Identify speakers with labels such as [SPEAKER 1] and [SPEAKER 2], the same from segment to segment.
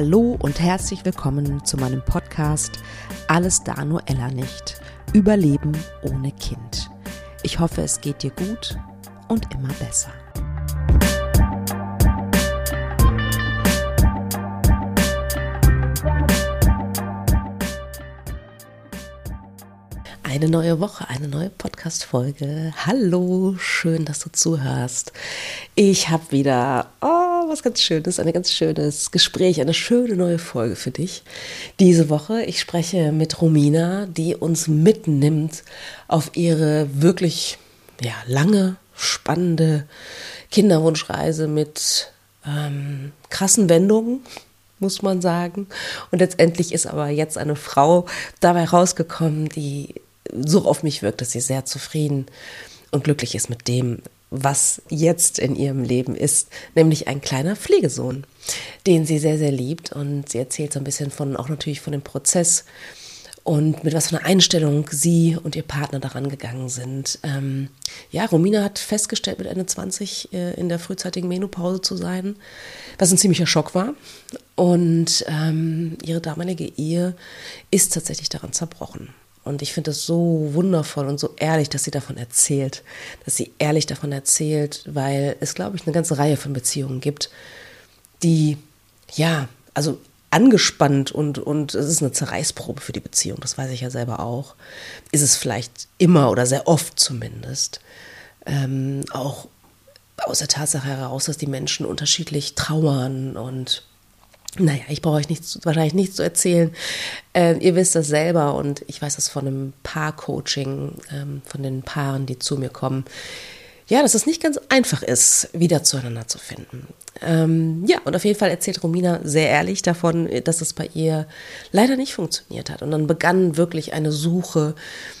[SPEAKER 1] Hallo und herzlich willkommen zu meinem Podcast Alles da nur Ella nicht. Überleben ohne Kind. Ich hoffe, es geht dir gut und immer besser. Eine neue Woche, eine neue Podcast-Folge. Hallo, schön, dass du zuhörst. Ich habe wieder oh, was ganz Schönes, ein ganz schönes Gespräch, eine schöne neue Folge für dich. Diese Woche, ich spreche mit Romina, die uns mitnimmt auf ihre wirklich ja, lange, spannende Kinderwunschreise mit ähm, krassen Wendungen muss man sagen. Und letztendlich ist aber jetzt eine Frau dabei rausgekommen, die so auf mich wirkt, dass sie sehr zufrieden und glücklich ist mit dem, was jetzt in ihrem Leben ist, nämlich ein kleiner Pflegesohn, den sie sehr, sehr liebt. Und sie erzählt so ein bisschen von, auch natürlich von dem Prozess und mit was für einer Einstellung sie und ihr Partner daran gegangen sind. Ähm, ja, Romina hat festgestellt, mit Ende 20 äh, in der frühzeitigen Menopause zu sein, was ein ziemlicher Schock war. Und ähm, ihre damalige Ehe ist tatsächlich daran zerbrochen. Und ich finde es so wundervoll und so ehrlich, dass sie davon erzählt, dass sie ehrlich davon erzählt, weil es, glaube ich, eine ganze Reihe von Beziehungen gibt, die, ja, also angespannt und, und es ist eine Zerreißprobe für die Beziehung, das weiß ich ja selber auch, ist es vielleicht immer oder sehr oft zumindest. Ähm, auch aus der Tatsache heraus, dass die Menschen unterschiedlich trauern und naja, ich brauche euch nichts, wahrscheinlich nichts zu erzählen. Äh, ihr wisst das selber und ich weiß das von einem Paar-Coaching, ähm, von den Paaren, die zu mir kommen. Ja, dass es nicht ganz einfach ist, wieder zueinander zu finden. Ähm, ja, und auf jeden Fall erzählt Romina sehr ehrlich davon, dass es bei ihr leider nicht funktioniert hat. Und dann begann wirklich eine Suche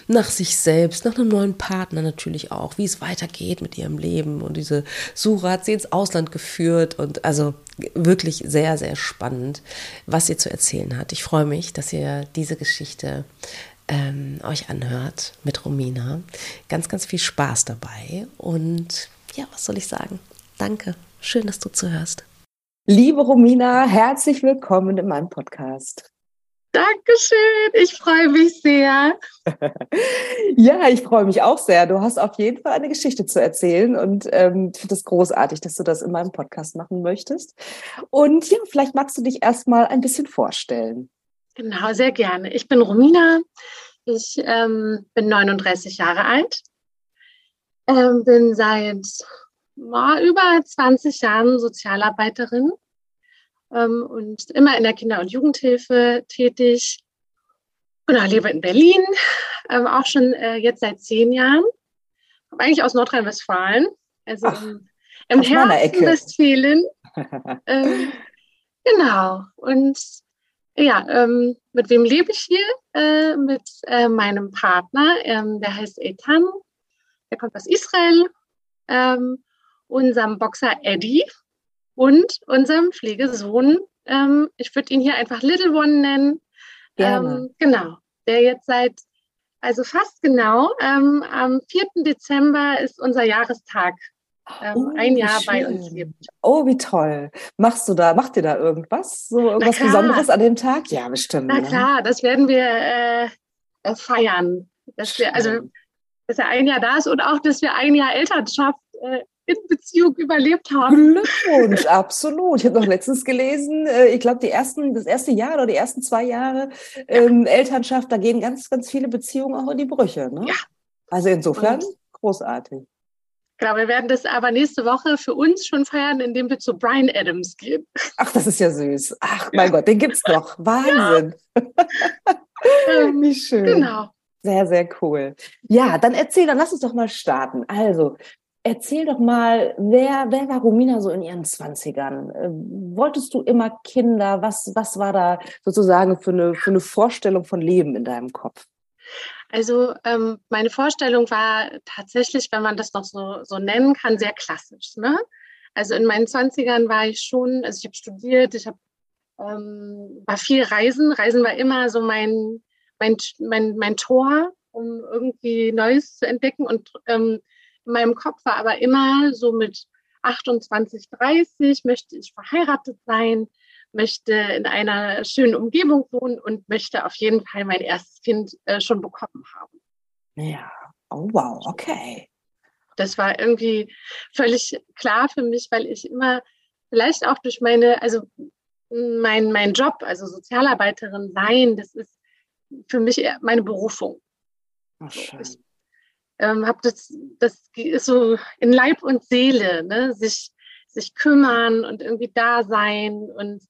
[SPEAKER 1] nach sich selbst, nach einem neuen Partner natürlich auch, wie es weitergeht mit ihrem Leben. Und diese Suche hat sie ins Ausland geführt und also wirklich sehr, sehr spannend, was sie zu erzählen hat. Ich freue mich, dass ihr diese Geschichte ähm, euch anhört mit Romina. Ganz, ganz viel Spaß dabei. Und ja, was soll ich sagen? Danke. Schön, dass du zuhörst.
[SPEAKER 2] Liebe Romina, herzlich willkommen in meinem Podcast.
[SPEAKER 3] Dankeschön, ich freue mich sehr.
[SPEAKER 2] ja, ich freue mich auch sehr. Du hast auf jeden Fall eine Geschichte zu erzählen und ähm, ich finde es großartig, dass du das in meinem Podcast machen möchtest. Und ja, vielleicht magst du dich erstmal ein bisschen vorstellen.
[SPEAKER 3] Genau, sehr gerne. Ich bin Romina, ich ähm, bin 39 Jahre alt, ähm, bin seit war über 20 Jahren Sozialarbeiterin ähm, und immer in der Kinder- und Jugendhilfe tätig. Genau, lebe in Berlin, ähm, auch schon äh, jetzt seit zehn Jahren. Komme eigentlich aus Nordrhein-Westfalen, also Ach, im, im Herzen Westfalen. ähm, genau. Und ja, ähm, mit wem lebe ich hier? Äh, mit äh, meinem Partner, ähm, der heißt Eitan. Der kommt aus Israel. Ähm, unserem Boxer Eddie und unserem Pflegesohn. Ähm, ich würde ihn hier einfach Little One nennen. Ähm, genau, der jetzt seit, also fast genau, ähm, am 4. Dezember ist unser Jahrestag. Ähm, oh, ein Jahr bei uns lebt.
[SPEAKER 2] Oh, wie toll. Machst du da, macht ihr da irgendwas? So irgendwas Besonderes an dem Tag? Ja, bestimmt.
[SPEAKER 3] Na ne? klar, das werden wir äh, äh feiern. Dass wir, also, dass er ein Jahr da ist und auch, dass wir ein Jahr Elternschaft äh, in Beziehung überlebt haben.
[SPEAKER 2] Glückwunsch, absolut. Ich habe noch letztens gelesen, äh, ich glaube, die ersten, das erste Jahr oder die ersten zwei Jahre ähm, Elternschaft, da gehen ganz, ganz viele Beziehungen auch in die Brüche. Ne? Ja. Also insofern Und großartig.
[SPEAKER 3] Genau, wir werden das aber nächste Woche für uns schon feiern, indem wir zu Brian Adams gehen.
[SPEAKER 2] Ach, das ist ja süß. Ach, mein ja. Gott, den gibt's noch. Wahnsinn. Ja. Wie schön. Genau. Sehr, sehr cool. Ja, dann erzähl, dann lass uns doch mal starten. Also, Erzähl doch mal, wer, wer war Romina so in ihren Zwanzigern? Äh, wolltest du immer Kinder? Was, was war da sozusagen für eine, für eine Vorstellung von Leben in deinem Kopf?
[SPEAKER 3] Also ähm, meine Vorstellung war tatsächlich, wenn man das noch so, so nennen kann, sehr klassisch. Ne? Also in meinen Zwanzigern war ich schon, also ich habe studiert, ich habe ähm, war viel Reisen. Reisen war immer so mein, mein, mein, mein Tor, um irgendwie Neues zu entdecken. Und ähm, in meinem Kopf war aber immer so mit 28, 30 möchte ich verheiratet sein, möchte in einer schönen Umgebung wohnen und möchte auf jeden Fall mein erstes Kind äh, schon bekommen haben.
[SPEAKER 2] Ja, oh wow, okay.
[SPEAKER 3] Das war irgendwie völlig klar für mich, weil ich immer vielleicht auch durch meine, also mein, mein Job, also Sozialarbeiterin sein, das ist für mich meine Berufung.
[SPEAKER 2] Ach, schön. Ich
[SPEAKER 3] ähm, habe das, das ist so in Leib und Seele, ne? sich, sich kümmern und irgendwie da sein und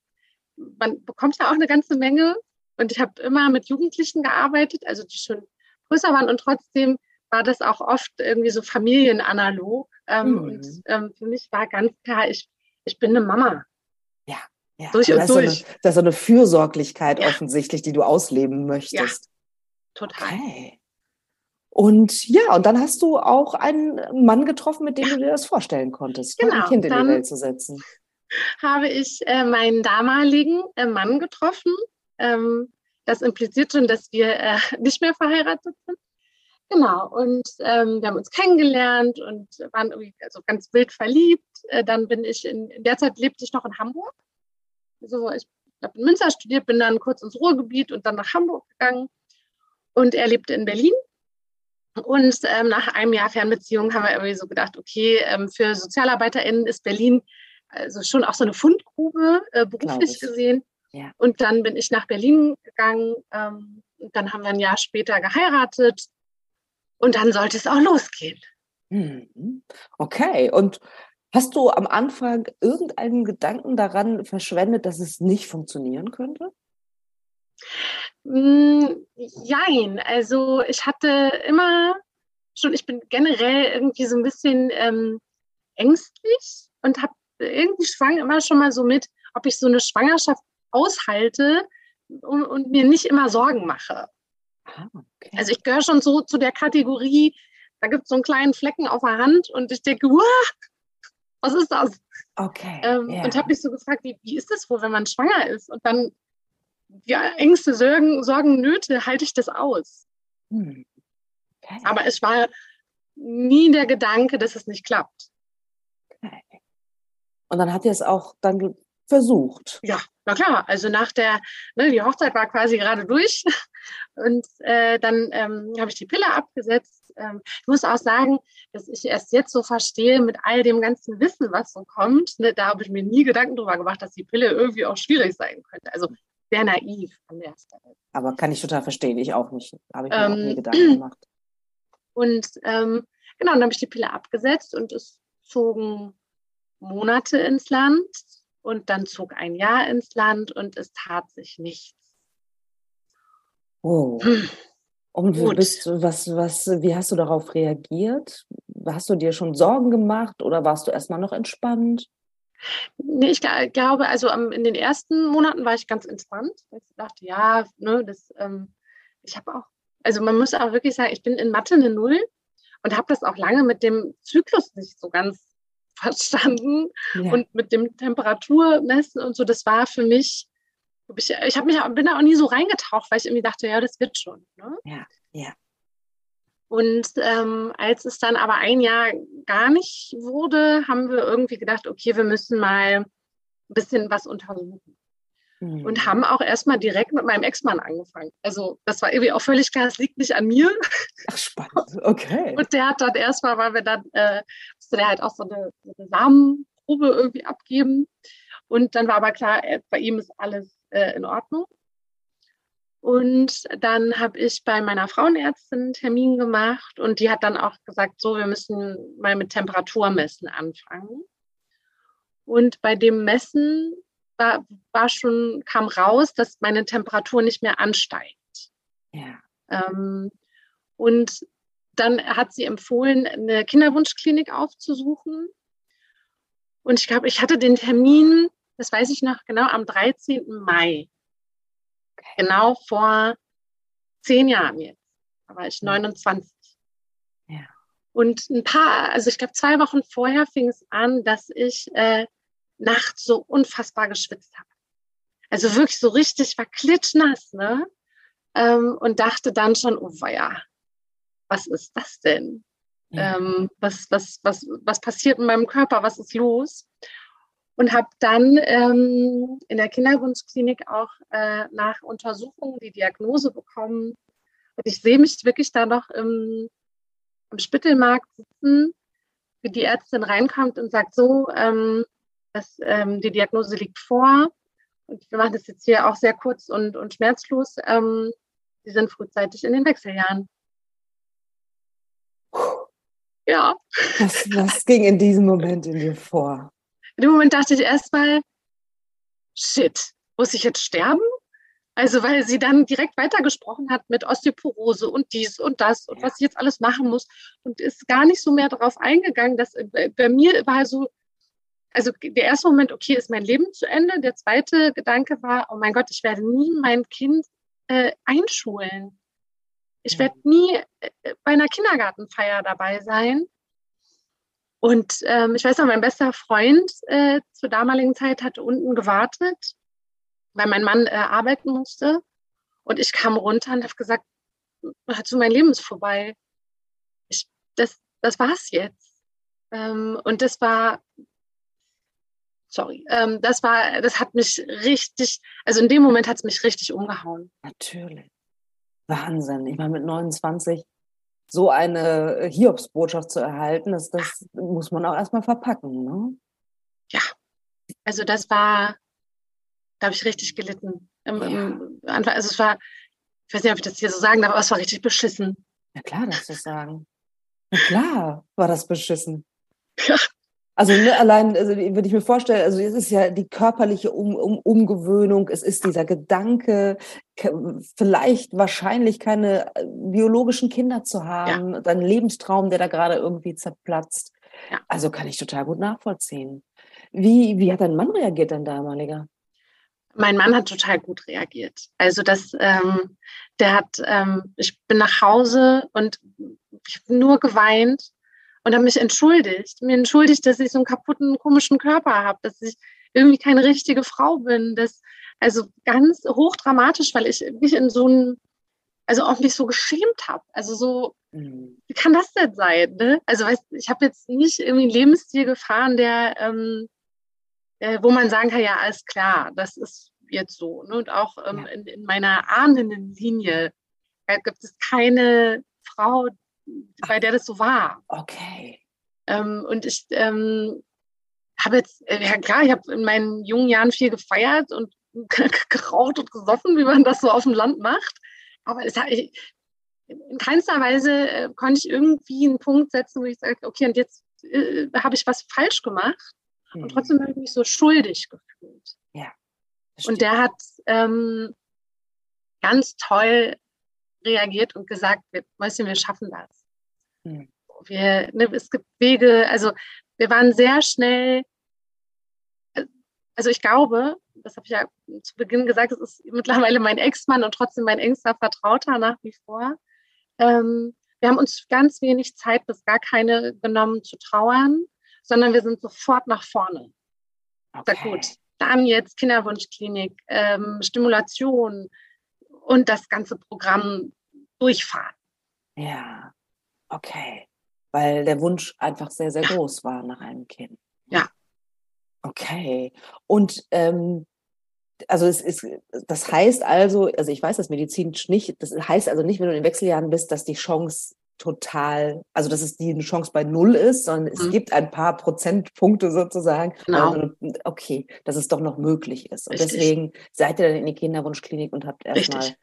[SPEAKER 3] man bekommt ja auch eine ganze Menge. Und ich habe immer mit Jugendlichen gearbeitet, also die schon größer waren und trotzdem war das auch oft irgendwie so familienanalog. Ähm, mhm. Und ähm, für mich war ganz klar, ich, ich bin eine Mama.
[SPEAKER 2] Ja, ja. Durch und das durch. Ist so eine, das ist so eine Fürsorglichkeit ja. offensichtlich, die du ausleben möchtest. Ja,
[SPEAKER 3] total. Okay.
[SPEAKER 2] Und ja, und dann hast du auch einen Mann getroffen, mit dem ja. du dir das vorstellen konntest, genau, ein Kind in die Welt zu setzen.
[SPEAKER 3] Habe ich äh, meinen damaligen äh, Mann getroffen. Ähm, das impliziert schon, dass wir äh, nicht mehr verheiratet sind. Genau, und ähm, wir haben uns kennengelernt und waren irgendwie also ganz wild verliebt. Äh, dann bin ich in, in der Zeit lebte ich noch in Hamburg. Also ich habe in Münster studiert, bin dann kurz ins Ruhrgebiet und dann nach Hamburg gegangen. Und er lebte in Berlin. Und ähm, nach einem Jahr Fernbeziehung haben wir irgendwie so gedacht, okay, ähm, für SozialarbeiterInnen ist Berlin also schon auch so eine Fundgrube, äh, beruflich gesehen. Ja. Und dann bin ich nach Berlin gegangen. Ähm, und dann haben wir ein Jahr später geheiratet. Und dann sollte es auch losgehen.
[SPEAKER 2] Mhm. Okay. Und hast du am Anfang irgendeinen Gedanken daran verschwendet, dass es nicht funktionieren könnte?
[SPEAKER 3] Mm, jein. Also ich hatte immer schon, ich bin generell irgendwie so ein bisschen ähm, ängstlich und habe irgendwie schwang immer schon mal so mit, ob ich so eine Schwangerschaft aushalte und, und mir nicht immer Sorgen mache. Ah, okay. Also ich gehöre schon so zu der Kategorie, da gibt es so einen kleinen Flecken auf der Hand und ich denke, was ist das?
[SPEAKER 2] Okay.
[SPEAKER 3] Ähm, yeah. Und habe mich so gefragt, wie, wie ist das wohl, wenn man schwanger ist? Und dann die Ängste, Sorgen, Sorgen, Nöte, halte ich das aus. Hm. Okay. Aber es war nie der Gedanke, dass es nicht klappt.
[SPEAKER 2] Und dann hat ihr es auch dann versucht.
[SPEAKER 3] Ja, na klar. Also nach der, ne, die Hochzeit war quasi gerade durch und äh, dann ähm, habe ich die Pille abgesetzt. Ähm, ich muss auch sagen, dass ich erst jetzt so verstehe mit all dem ganzen Wissen, was so kommt. Ne, da habe ich mir nie Gedanken drüber gemacht, dass die Pille irgendwie auch schwierig sein könnte. Also sehr naiv an der Stelle.
[SPEAKER 2] Aber kann ich total verstehen, ich auch nicht. Habe ich mir ähm, auch nie ähm, Gedanken gemacht.
[SPEAKER 3] Und ähm, genau, dann habe ich die Pille abgesetzt und es zogen Monate ins Land und dann zog ein Jahr ins Land und es tat sich nichts.
[SPEAKER 2] Oh. Und wie, bist was, was, wie hast du darauf reagiert? Hast du dir schon Sorgen gemacht oder warst du erstmal noch entspannt?
[SPEAKER 3] Nee, ich glaube, also in den ersten Monaten war ich ganz entspannt. Ich dachte, ja, ne, das, ähm, ich habe auch, also man muss auch wirklich sagen, ich bin in Mathe eine Null und habe das auch lange mit dem Zyklus nicht so ganz verstanden ja. und mit dem Temperaturmessen und so, das war für mich, ich, ich habe mich bin da auch nie so reingetaucht, weil ich irgendwie dachte, ja, das wird schon. Ne?
[SPEAKER 2] Ja, ja.
[SPEAKER 3] Und ähm, als es dann aber ein Jahr gar nicht wurde, haben wir irgendwie gedacht, okay, wir müssen mal ein bisschen was untersuchen. Mhm. Und haben auch erstmal direkt mit meinem Ex-Mann angefangen. Also das war irgendwie auch völlig klar, es liegt nicht an mir.
[SPEAKER 2] Ach, spannend, okay.
[SPEAKER 3] Und der hat dann erstmal, weil wir dann, äh, musste der halt auch so eine, so eine Samenprobe irgendwie abgeben. Und dann war aber klar, äh, bei ihm ist alles äh, in Ordnung. Und dann habe ich bei meiner Frauenärztin einen Termin gemacht und die hat dann auch gesagt, so, wir müssen mal mit Temperaturmessen anfangen. Und bei dem Messen war, war schon, kam raus, dass meine Temperatur nicht mehr ansteigt.
[SPEAKER 2] Ja.
[SPEAKER 3] Ähm, und dann hat sie empfohlen, eine Kinderwunschklinik aufzusuchen. Und ich glaube, ich hatte den Termin, das weiß ich noch genau, am 13. Mai. Genau vor zehn Jahren jetzt. Da war ich 29.
[SPEAKER 2] Ja.
[SPEAKER 3] Und ein paar, also ich glaube, zwei Wochen vorher fing es an, dass ich äh, nachts so unfassbar geschwitzt habe. Also wirklich so richtig, war klitschnass, ne? Ähm, und dachte dann schon, oh ja, was ist das denn? Ja. Ähm, was, was, was, was passiert in meinem Körper? Was ist los? und habe dann ähm, in der Kinderwunschklinik auch äh, nach Untersuchungen die Diagnose bekommen. Und ich sehe mich wirklich da noch im, im Spittelmarkt sitzen, wie die Ärztin reinkommt und sagt so, ähm, dass ähm, die Diagnose liegt vor. Und wir machen das jetzt hier auch sehr kurz und, und schmerzlos. Ähm, sie sind frühzeitig in den Wechseljahren.
[SPEAKER 2] Ja. Was, was ging in diesem Moment in dir vor?
[SPEAKER 3] In dem Moment dachte ich erstmal, shit, muss ich jetzt sterben? Also, weil sie dann direkt weitergesprochen hat mit Osteoporose und dies und das und ja. was ich jetzt alles machen muss und ist gar nicht so mehr darauf eingegangen, dass äh, bei mir war so, also der erste Moment, okay, ist mein Leben zu Ende. Der zweite Gedanke war, oh mein Gott, ich werde nie mein Kind äh, einschulen. Ich werde nie äh, bei einer Kindergartenfeier dabei sein. Und ähm, ich weiß noch, mein bester Freund äh, zur damaligen Zeit hatte unten gewartet, weil mein Mann äh, arbeiten musste. Und ich kam runter und habe gesagt, so mein Leben ist vorbei. Ich, das, das war's jetzt. Ähm, und das war, sorry, ähm, das war, das hat mich richtig, also in dem Moment hat es mich richtig umgehauen.
[SPEAKER 2] Natürlich. Wahnsinn. Ich meine, mit 29 so eine Hiobsbotschaft zu erhalten, das, das muss man auch erstmal verpacken. Ne?
[SPEAKER 3] Ja, also das war, da habe ich richtig gelitten. Im, im Anfang, also es war, ich weiß nicht, ob ich das hier so sagen darf, aber es war richtig beschissen.
[SPEAKER 2] Ja klar, darfst du sagen. Na klar war das beschissen. Ja. Also ne, allein, also, wenn ich mir vorstelle, also es ist ja die körperliche um, um, Umgewöhnung, es ist dieser Gedanke, vielleicht wahrscheinlich keine äh, biologischen Kinder zu haben, ja. dein Lebenstraum, der da gerade irgendwie zerplatzt. Ja. Also kann ich total gut nachvollziehen. Wie, wie hat dein Mann reagiert, dein damaliger?
[SPEAKER 3] Mein Mann hat total gut reagiert. Also das, ähm, der hat, ähm, ich bin nach Hause und ich habe nur geweint und habe mich entschuldigt. Mir entschuldigt, dass ich so einen kaputten, komischen Körper habe, dass ich irgendwie keine richtige Frau bin. Das, also ganz hochdramatisch, weil ich mich in so einem, also auch mich so geschämt habe. Also so, mhm. wie kann das denn sein? Ne? Also weißt, ich habe jetzt nicht irgendwie einen Lebensstil gefahren, der, ähm, äh, wo man sagen kann, ja, alles klar, das ist jetzt so. Ne? Und auch ähm, ja. in, in meiner ahnenden Linie gibt es keine Frau, bei der das so war.
[SPEAKER 2] Okay.
[SPEAKER 3] Ähm, und ich ähm, habe jetzt, äh, ja klar, ich habe in meinen jungen Jahren viel gefeiert und geraucht und gesoffen, wie man das so auf dem Land macht. Aber es, ich, in keinster Weise äh, konnte ich irgendwie einen Punkt setzen, wo ich sage, okay, und jetzt äh, habe ich was falsch gemacht. Mhm. Und trotzdem habe ich mich so schuldig gefühlt.
[SPEAKER 2] Ja.
[SPEAKER 3] Und der hat ähm, ganz toll reagiert und gesagt, wir, Mäuschen, wir schaffen das. Mhm. Wir, ne, es gibt Wege, also wir waren sehr schnell, also ich glaube, das habe ich ja zu Beginn gesagt, es ist mittlerweile mein Ex-Mann und trotzdem mein engster Vertrauter nach wie vor. Ähm, wir haben uns ganz wenig Zeit bis gar keine genommen zu trauern, sondern wir sind sofort nach vorne. Okay. Sag gut, dann jetzt Kinderwunschklinik, ähm, Stimulation und das ganze Programm durchfahren.
[SPEAKER 2] Ja. Okay. Weil der Wunsch einfach sehr, sehr groß war nach einem Kind.
[SPEAKER 3] Ja.
[SPEAKER 2] Okay. Und ähm, also es ist, das heißt also, also ich weiß das medizinisch nicht, das heißt also nicht, wenn du in den Wechseljahren bist, dass die Chance total, also dass es die eine Chance bei null ist, sondern es mhm. gibt ein paar Prozentpunkte sozusagen.
[SPEAKER 3] Genau. Also,
[SPEAKER 2] okay, dass es doch noch möglich ist. Und Richtig. deswegen seid ihr dann in die Kinderwunschklinik und habt erstmal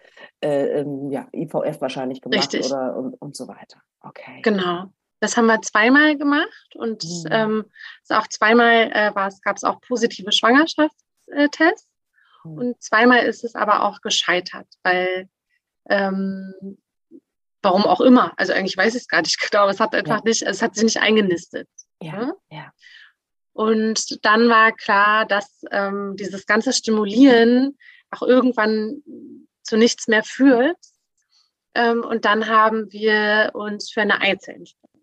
[SPEAKER 2] äh, ähm, ja, IVF wahrscheinlich gemacht Richtig. oder und, und so weiter. Okay.
[SPEAKER 3] Genau. Das haben wir zweimal gemacht und mhm. ähm, auch zweimal äh, gab es auch positive Schwangerschaftstests mhm. und zweimal ist es aber auch gescheitert, weil ähm, Warum auch immer. Also eigentlich weiß ich es gar nicht genau, aber es hat einfach ja. nicht, es hat sich nicht eingenistet.
[SPEAKER 2] Ja. ja.
[SPEAKER 3] Und dann war klar, dass ähm, dieses ganze Stimulieren auch irgendwann zu nichts mehr führt. Ähm, und dann haben wir uns für eine Eizellenspende.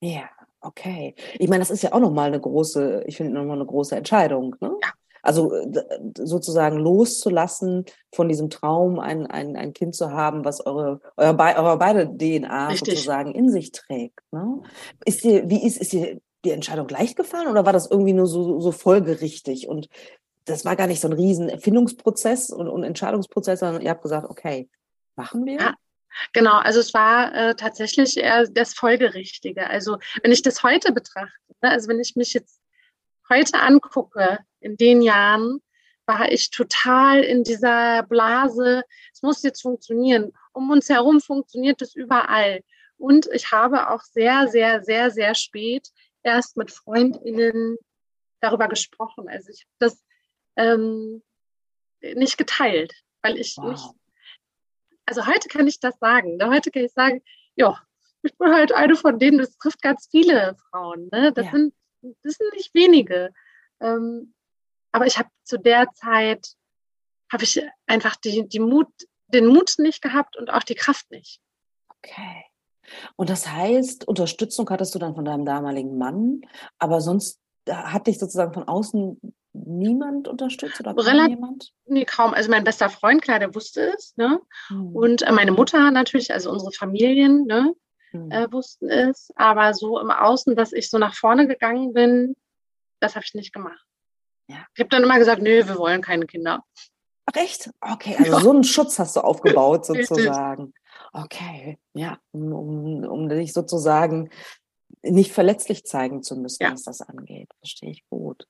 [SPEAKER 2] Ja, okay. Ich meine, das ist ja auch nochmal eine große, ich finde nochmal eine große Entscheidung. Ne? Ja. Also sozusagen loszulassen von diesem Traum, ein, ein, ein Kind zu haben, was eure, eure, eure beide DNA Richtig. sozusagen in sich trägt. Ne? Ist dir, wie ist, ist dir die Entscheidung leicht gefallen oder war das irgendwie nur so, so folgerichtig und das war gar nicht so ein riesen Erfindungsprozess und, und Entscheidungsprozess, sondern ihr habt gesagt, okay, machen wir? Ja,
[SPEAKER 3] genau, also es war äh, tatsächlich eher das Folgerichtige. Also wenn ich das heute betrachte, ne, also wenn ich mich jetzt heute angucke, in den Jahren, war ich total in dieser Blase, es muss jetzt funktionieren. Um uns herum funktioniert es überall. Und ich habe auch sehr, sehr, sehr, sehr spät erst mit Freundinnen darüber gesprochen. Also ich habe das ähm, nicht geteilt, weil ich wow. nicht. Also heute kann ich das sagen. Ne? Heute kann ich sagen, ja, ich bin halt eine von denen, das trifft ganz viele Frauen. Ne? Das, ja. sind, das sind nicht wenige. Ähm, aber ich habe zu der Zeit, habe ich einfach die, die Mut, den Mut nicht gehabt und auch die Kraft nicht.
[SPEAKER 2] Okay. Und das heißt, Unterstützung hattest du dann von deinem damaligen Mann, aber sonst hat dich sozusagen von außen niemand unterstützt oder kaum jemand?
[SPEAKER 3] Nee, kaum. Also mein bester Freund, klar, der wusste es. Ne? Hm. Und äh, meine Mutter natürlich, also unsere Familien, ne, hm. äh, wussten es. Aber so im Außen, dass ich so nach vorne gegangen bin, das habe ich nicht gemacht. Ja. Ich habe dann immer gesagt, nö, wir wollen keine Kinder.
[SPEAKER 2] Ach echt? Okay, also ja. so einen Schutz hast du aufgebaut sozusagen. Okay, ja, um, um, um dich sozusagen nicht verletzlich zeigen zu müssen, ja. was das angeht. Verstehe ich gut.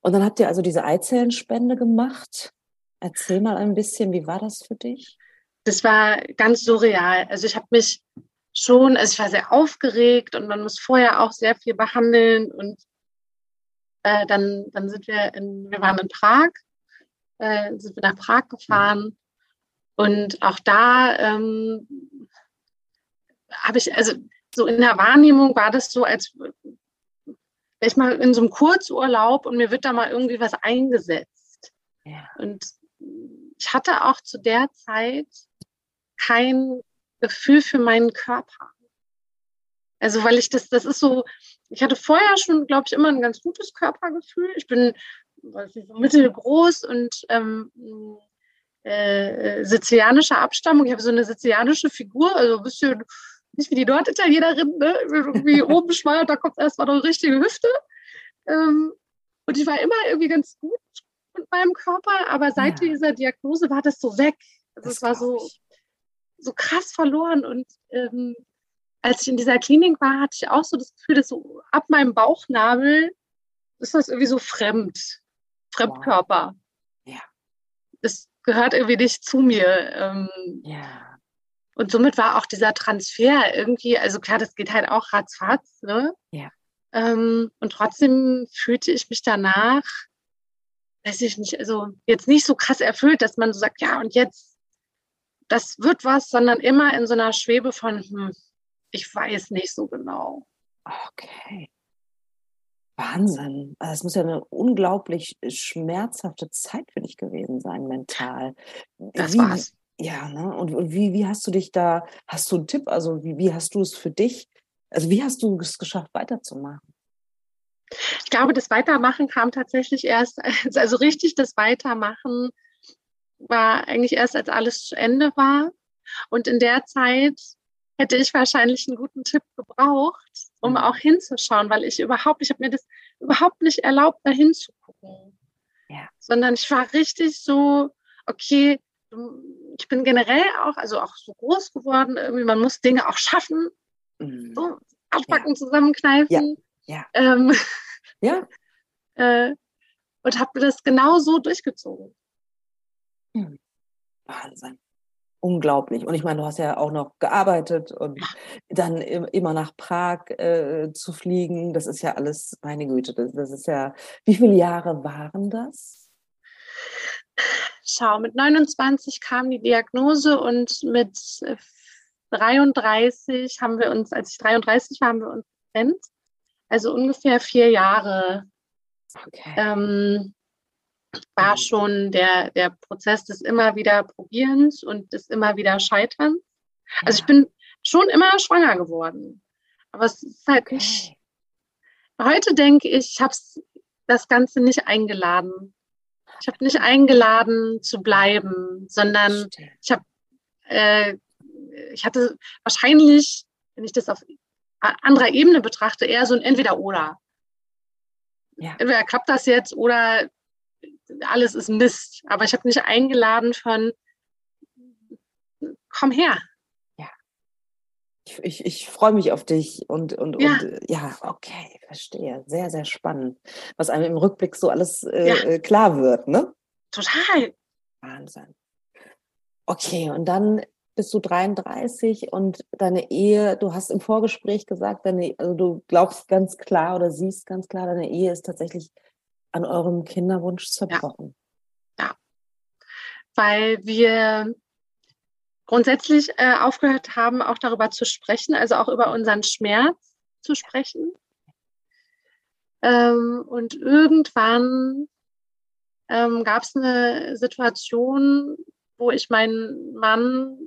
[SPEAKER 2] Und dann habt ihr also diese Eizellenspende gemacht. Erzähl mal ein bisschen, wie war das für dich?
[SPEAKER 3] Das war ganz surreal. Also ich habe mich schon, also ich war sehr aufgeregt und man muss vorher auch sehr viel behandeln und äh, dann, dann sind wir in, wir waren in Prag, äh, sind wir nach Prag gefahren und auch da ähm, habe ich, also so in der Wahrnehmung war das so, als wäre ich mal in so einem Kurzurlaub und mir wird da mal irgendwie was eingesetzt. Ja. Und ich hatte auch zu der Zeit kein Gefühl für meinen Körper. Also weil ich das, das ist so, ich hatte vorher schon, glaube ich, immer ein ganz gutes Körpergefühl. Ich bin weiß nicht, so mittelgroß und ähm, äh, sizilianischer Abstammung. Ich habe so eine sizilianische Figur, also ein bisschen nicht wie die Norditalienerin, ne? irgendwie oben schmal, da kommt erstmal eine richtige Hüfte. Ähm, und ich war immer irgendwie ganz gut mit meinem Körper, aber seit ja. dieser Diagnose war das so weg. Also das es war so, so krass verloren. Und ähm, als ich in dieser Klinik war, hatte ich auch so das Gefühl, dass so ab meinem Bauchnabel ist das irgendwie so fremd. Fremdkörper. Wow. Ja. Das gehört irgendwie nicht zu mir. Ähm, ja. Und somit war auch dieser Transfer irgendwie, also klar, das geht halt auch ratzfatz, ne? Ja. Ähm, und trotzdem fühlte ich mich danach, weiß ich nicht, also jetzt nicht so krass erfüllt, dass man so sagt, ja, und jetzt, das wird was, sondern immer in so einer Schwebe von, hm, ich weiß nicht so genau.
[SPEAKER 2] Okay. Wahnsinn. Also es muss ja eine unglaublich schmerzhafte Zeit für dich gewesen sein, mental.
[SPEAKER 3] Das wie, war's.
[SPEAKER 2] Ja, ne? Und, und wie, wie hast du dich da, hast du einen Tipp? Also wie, wie hast du es für dich, also wie hast du es geschafft, weiterzumachen?
[SPEAKER 3] Ich glaube, das Weitermachen kam tatsächlich erst, also richtig das Weitermachen war eigentlich erst, als alles zu Ende war. Und in der Zeit hätte ich wahrscheinlich einen guten Tipp gebraucht, um mhm. auch hinzuschauen, weil ich überhaupt, ich habe mir das überhaupt nicht erlaubt, da hinzugucken. Ja. Sondern ich war richtig so, okay, ich bin generell auch, also auch so groß geworden, irgendwie, man muss Dinge auch schaffen. Mhm. So, abpacken, ja. zusammenkneifen. Ja. Ja. Ähm, ja. äh, und habe das genau so durchgezogen.
[SPEAKER 2] Mhm. Wahnsinn. Unglaublich. Und ich meine, du hast ja auch noch gearbeitet und dann immer nach Prag äh, zu fliegen, das ist ja alles, meine Güte, das, das ist ja, wie viele Jahre waren das?
[SPEAKER 3] Schau, mit 29 kam die Diagnose und mit 33 haben wir uns, als ich 33 war, haben wir uns getrennt. Also ungefähr vier Jahre okay. ähm, war mhm. schon der, der Prozess des immer wieder Probierens und des immer wieder Scheiterns. Also ich bin schon immer schwanger geworden. Aber es ist halt nicht. Heute denke ich, ich habe das Ganze nicht eingeladen. Ich habe nicht eingeladen zu bleiben, sondern ich habe, äh, ich hatte wahrscheinlich, wenn ich das auf anderer Ebene betrachte, eher so ein Entweder-Oder. ja. entweder klappt das jetzt oder alles ist Mist. Aber ich habe nicht eingeladen von, komm her.
[SPEAKER 2] Ja. Ich, ich, ich freue mich auf dich und, und, ja. und ja, okay, verstehe. Sehr, sehr spannend. Was einem im Rückblick so alles äh, ja. Äh, klar wird, ne?
[SPEAKER 3] Total.
[SPEAKER 2] Wahnsinn. Okay, und dann bist du 33 und deine Ehe, du hast im Vorgespräch gesagt, deine, also du glaubst ganz klar oder siehst ganz klar, deine Ehe ist tatsächlich an eurem Kinderwunsch zerbrochen.
[SPEAKER 3] Ja. ja. Weil wir grundsätzlich äh, aufgehört haben, auch darüber zu sprechen, also auch über unseren Schmerz zu sprechen. Ähm, und irgendwann ähm, gab es eine Situation, wo ich meinen Mann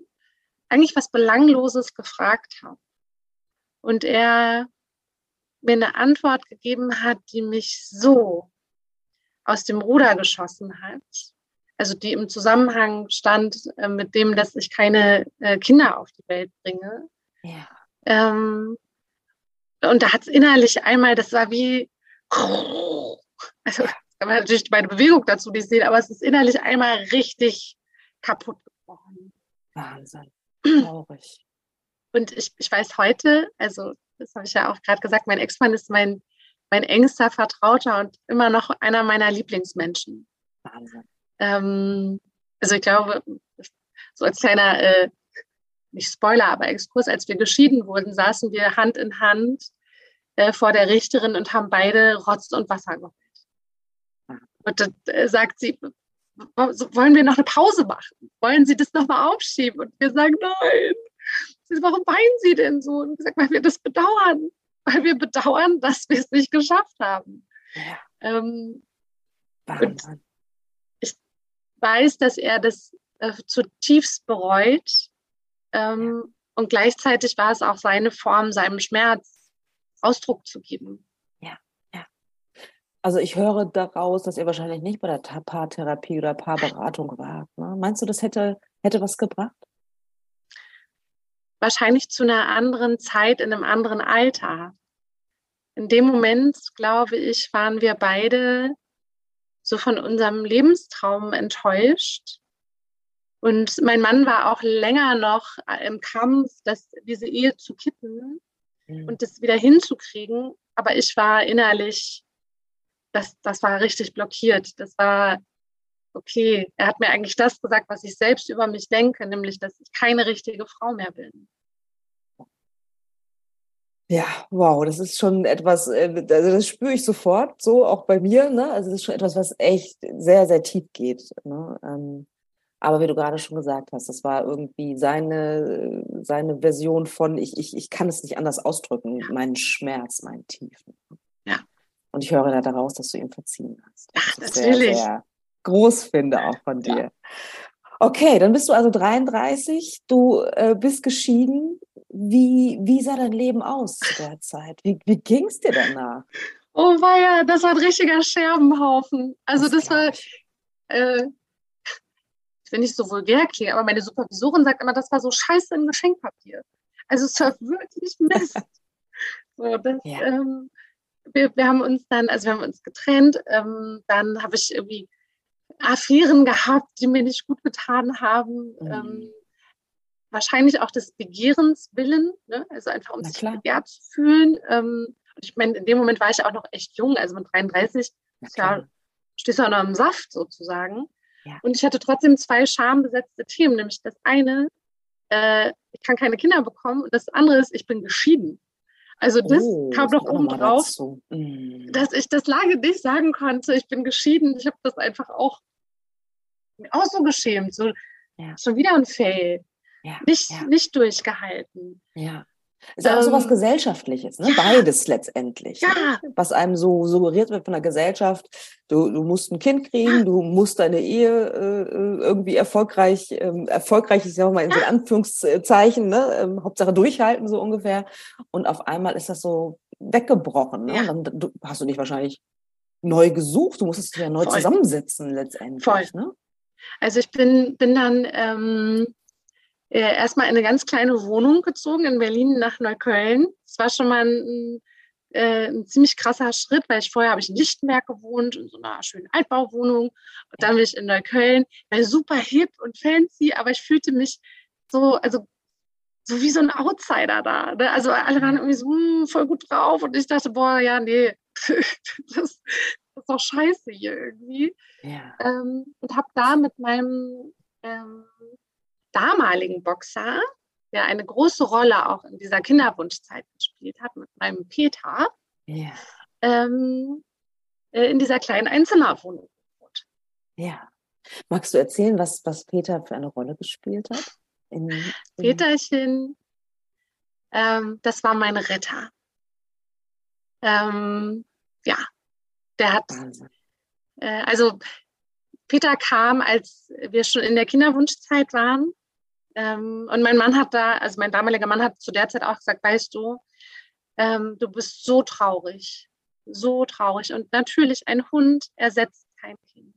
[SPEAKER 3] eigentlich was Belangloses gefragt habe. Und er mir eine Antwort gegeben hat, die mich so aus dem Ruder geschossen hat. Also die im Zusammenhang stand äh, mit dem, dass ich keine äh, Kinder auf die Welt bringe. Ja. Ähm, und da hat es innerlich einmal, das war wie, also kann man natürlich meine Bewegung dazu nicht sehen, aber es ist innerlich einmal richtig kaputt geworden.
[SPEAKER 2] Wahnsinn. Traurig.
[SPEAKER 3] Und ich, ich weiß heute, also das habe ich ja auch gerade gesagt, mein Ex-Mann ist mein, mein engster Vertrauter und immer noch einer meiner Lieblingsmenschen. Wahnsinn. Ähm, also ich glaube, so als kleiner, äh, nicht Spoiler, aber Exkurs, als wir geschieden wurden, saßen wir Hand in Hand äh, vor der Richterin und haben beide Rotz und Wasser geholt. Und dann äh, sagt sie, wollen wir noch eine Pause machen? Wollen Sie das nochmal aufschieben? Und wir sagen, nein. Sie, warum weinen Sie denn so? Und sagen, weil wir das bedauern. Weil wir bedauern, dass wir es nicht geschafft haben. Ja. Ähm, ich weiß, dass er das äh, zutiefst bereut. Ähm, ja. Und gleichzeitig war es auch seine Form, seinem Schmerz Ausdruck zu geben.
[SPEAKER 2] Also ich höre daraus, dass ihr wahrscheinlich nicht bei der Paartherapie oder Paarberatung wart. Ne? Meinst du, das hätte, hätte was gebracht?
[SPEAKER 3] Wahrscheinlich zu einer anderen Zeit, in einem anderen Alter. In dem Moment, glaube ich, waren wir beide so von unserem Lebenstraum enttäuscht. Und mein Mann war auch länger noch im Kampf, dass diese Ehe zu kippen mhm. und das wieder hinzukriegen. Aber ich war innerlich das, das war richtig blockiert. Das war, okay, er hat mir eigentlich das gesagt, was ich selbst über mich denke, nämlich, dass ich keine richtige Frau mehr bin.
[SPEAKER 2] Ja, wow, das ist schon etwas, äh, also das spüre ich sofort, so auch bei mir, ne? Also das ist schon etwas, was echt sehr, sehr tief geht. Ne? Ähm, aber wie du gerade schon gesagt hast, das war irgendwie seine, seine Version von, ich, ich, ich kann es nicht anders ausdrücken, meinen Schmerz, meinen Tiefen. Und ich höre da daraus, dass du ihm verziehen hast.
[SPEAKER 3] Ach, natürlich. Sehr, sehr
[SPEAKER 2] groß finde auch von dir. Ja. Okay, dann bist du also 33, du äh, bist geschieden. Wie, wie sah dein Leben aus zu der Zeit? Wie, wie ging es dir danach?
[SPEAKER 3] Oh ja, das war ein richtiger Scherbenhaufen. Also das, das war, äh, ich will nicht so vulgär klingen, aber meine Supervisorin sagt immer, das war so scheiße im Geschenkpapier. Also es war wirklich Mist. so, das, ja. ähm, wir, wir haben uns dann, also wir haben uns getrennt, ähm, dann habe ich irgendwie Affären gehabt, die mir nicht gut getan haben. Mhm. Ähm, wahrscheinlich auch des Begehrens willen, ne? also einfach um sich begehrt zu fühlen. Ähm, und ich meine, in dem Moment war ich auch noch echt jung, also mit 33, ja, stehst du auch noch im Saft sozusagen. Ja. Und ich hatte trotzdem zwei schambesetzte Themen, nämlich das eine, äh, ich kann keine Kinder bekommen und das andere ist, ich bin geschieden. Also das oh, kam noch oben drauf, mm. dass ich das lange nicht sagen konnte. Ich bin geschieden. Ich habe das einfach auch, auch so geschämt. So, ja. Schon wieder ein Fail. Ja, nicht, ja. nicht durchgehalten.
[SPEAKER 2] Ja. Ist ja auch so was ähm, Gesellschaftliches, ne? Ja. beides letztendlich. Ne? Ja. Ne? Was einem so suggeriert wird von der Gesellschaft, du, du musst ein Kind kriegen, du musst deine Ehe äh, irgendwie erfolgreich, ähm, erfolgreich ist ja auch mal in so Anführungszeichen, ne? Ähm, Hauptsache durchhalten so ungefähr. Und auf einmal ist das so weggebrochen. Ne? Ja. Dann du, hast du dich wahrscheinlich neu gesucht, du musstest dich ja neu Voll. zusammensetzen letztendlich. Voll. Ne?
[SPEAKER 3] Also ich bin, bin dann ähm, erstmal in eine ganz kleine Wohnung gezogen in Berlin nach Neukölln. Es war schon mal ein, äh, ein ziemlich krasser Schritt, weil ich vorher habe ich in Lichtenberg gewohnt, in so einer schönen Altbauwohnung. Und dann bin ich in Neukölln, war super hip und fancy, aber ich fühlte mich so, also so wie so ein Outsider da. Ne? Also alle waren irgendwie so hm, voll gut drauf und ich dachte, boah, ja, nee, das ist doch scheiße hier irgendwie. Ja. Ähm, und habe da mit meinem ähm, damaligen Boxer, der eine große Rolle auch in dieser Kinderwunschzeit gespielt hat, mit meinem Peter, ja. ähm, äh, in dieser kleinen Einzimmerwohnung gewohnt.
[SPEAKER 2] Ja. Magst du erzählen, was, was Peter für eine Rolle gespielt hat? In, in
[SPEAKER 3] Peterchen, ähm, das war mein Retter. Ähm, ja, der hat, äh, also Peter kam, als wir schon in der Kinderwunschzeit waren. Ähm, und mein Mann hat da, also mein damaliger Mann hat zu der Zeit auch gesagt, weißt du, ähm, du bist so traurig, so traurig. Und natürlich, ein Hund ersetzt kein Kind.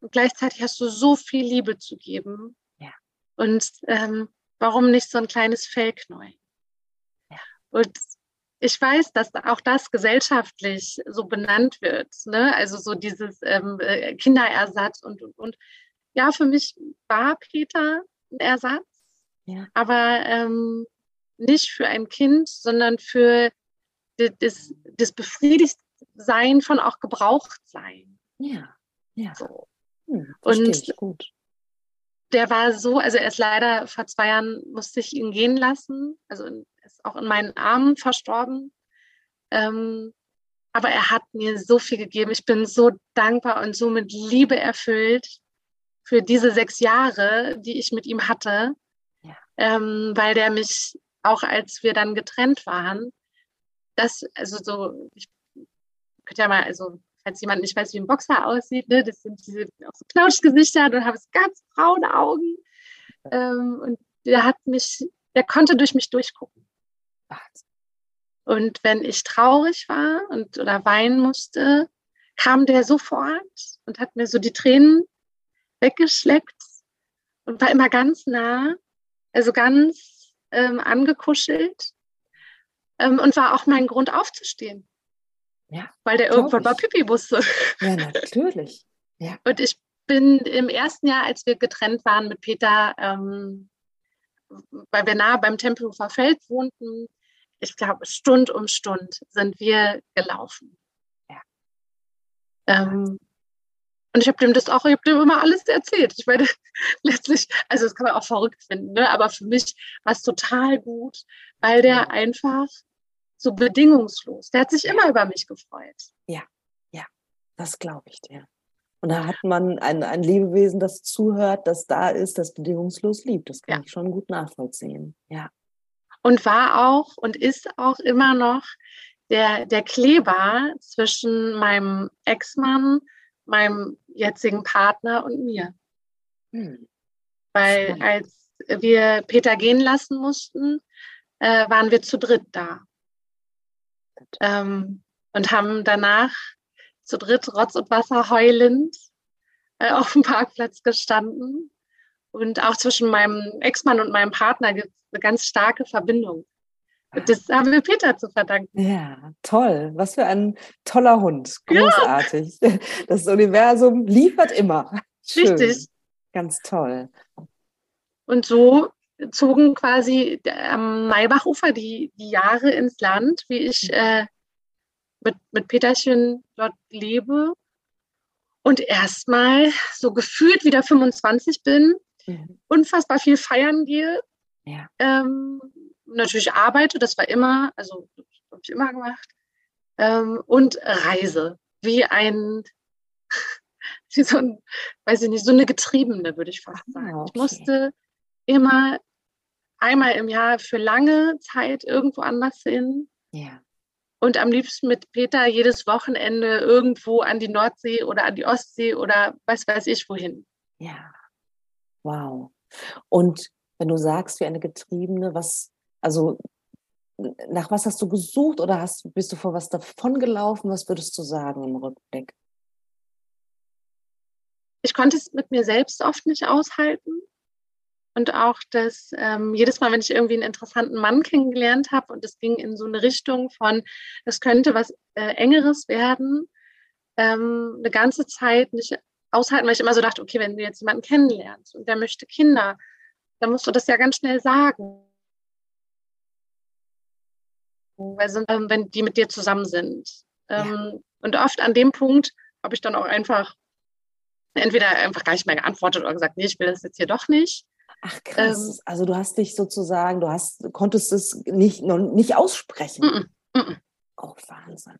[SPEAKER 3] Und gleichzeitig hast du so viel Liebe zu geben. Ja. Und ähm, warum nicht so ein kleines Fellknäuel? Ja. Und ich weiß, dass auch das gesellschaftlich so benannt wird. Ne? Also so dieses ähm, äh, Kinderersatz und, und, und. Ja, für mich war Peter ein Ersatz, ja. aber ähm, nicht für ein Kind, sondern für das, das Befriedigtsein von auch Gebrauchtsein.
[SPEAKER 2] Ja, ja.
[SPEAKER 3] So. Hm, und gut. der war so, also er ist leider vor zwei Jahren, musste ich ihn gehen lassen. Also ist auch in meinen Armen verstorben. Ähm, aber er hat mir so viel gegeben. Ich bin so dankbar und so mit Liebe erfüllt für diese sechs Jahre, die ich mit ihm hatte, ja. ähm, weil der mich auch als wir dann getrennt waren, das, also so, ich könnte ja mal, also falls jemand nicht weiß, wie ein Boxer aussieht, ne, das sind diese auch so Knautschgesichter und habe ganz braune Augen. Ähm, und der hat mich, der konnte durch mich durchgucken. Und wenn ich traurig war und oder weinen musste, kam der sofort und hat mir so die Tränen weggeschleckt und war immer ganz nah, also ganz ähm, angekuschelt ähm, und war auch mein Grund aufzustehen. Ja, weil der irgendwann ich. mal Pipi musste.
[SPEAKER 2] Ja, natürlich. Ja.
[SPEAKER 3] Und ich bin im ersten Jahr, als wir getrennt waren mit Peter, ähm, weil wir nahe beim Tempelhofer Feld wohnten, ich glaube, Stund um Stund sind wir gelaufen. Ja. Ähm, und ich habe dem das auch, ich habe dem immer alles erzählt. Ich meine, letztlich, also das kann man auch verrückt finden, ne? aber für mich war es total gut, weil der einfach so bedingungslos, der hat sich immer über mich gefreut.
[SPEAKER 2] Ja, ja, das glaube ich dir. Und da hat man ein, ein Lebewesen, das zuhört, das da ist, das bedingungslos liebt. Das kann ja. ich schon gut nachvollziehen. Ja
[SPEAKER 3] und war auch und ist auch immer noch der, der Kleber zwischen meinem Ex-Mann, meinem jetzigen Partner und mir. Hm. Weil als wir Peter gehen lassen mussten, äh, waren wir zu dritt da. Ähm, und haben danach zu dritt Rotz und Wasser heulend äh, auf dem Parkplatz gestanden. Und auch zwischen meinem Ex-Mann und meinem Partner gibt es eine ganz starke Verbindung. Das haben wir Peter zu verdanken.
[SPEAKER 2] Ja, toll. Was für ein toller Hund. Großartig. Ja. Das Universum liefert immer. Schön. Richtig. Ganz toll.
[SPEAKER 3] Und so zogen quasi am Maybachufer die, die Jahre ins Land, wie ich mhm. äh, mit, mit Peterchen dort lebe. Und erstmal so gefühlt wieder 25 bin, mhm. unfassbar viel feiern gehe ja. Ähm, natürlich arbeite, das war immer, also habe ich immer gemacht. Ähm, und Reise, wie ein, wie so ein, weiß ich nicht, so eine Getriebene, würde ich fast ah, sagen. okay. Ich musste immer einmal im Jahr für lange Zeit irgendwo anders hin. Ja. Und am liebsten mit Peter jedes Wochenende irgendwo an die Nordsee oder an die Ostsee oder was weiß ich wohin.
[SPEAKER 2] Ja. Wow. Und wenn du sagst, wie eine Getriebene, was, also nach was hast du gesucht oder hast, bist du vor was davongelaufen? Was würdest du sagen im Rückblick?
[SPEAKER 3] Ich konnte es mit mir selbst oft nicht aushalten. Und auch, dass ähm, jedes Mal, wenn ich irgendwie einen interessanten Mann kennengelernt habe und es ging in so eine Richtung von, es könnte was äh, Engeres werden, ähm, eine ganze Zeit nicht aushalten, weil ich immer so dachte, okay, wenn du jetzt jemanden kennenlernst und der möchte Kinder, dann musst du das ja ganz schnell sagen. Weil sonst, ähm, wenn die mit dir zusammen sind. Ähm, ja. Und oft an dem Punkt habe ich dann auch einfach entweder einfach gar nicht mehr geantwortet oder gesagt, nee, ich will das jetzt hier doch nicht.
[SPEAKER 2] Ach krass. Ähm, also du hast dich sozusagen, du hast, konntest es nicht, noch nicht aussprechen. -mm, mm oh, Wahnsinn.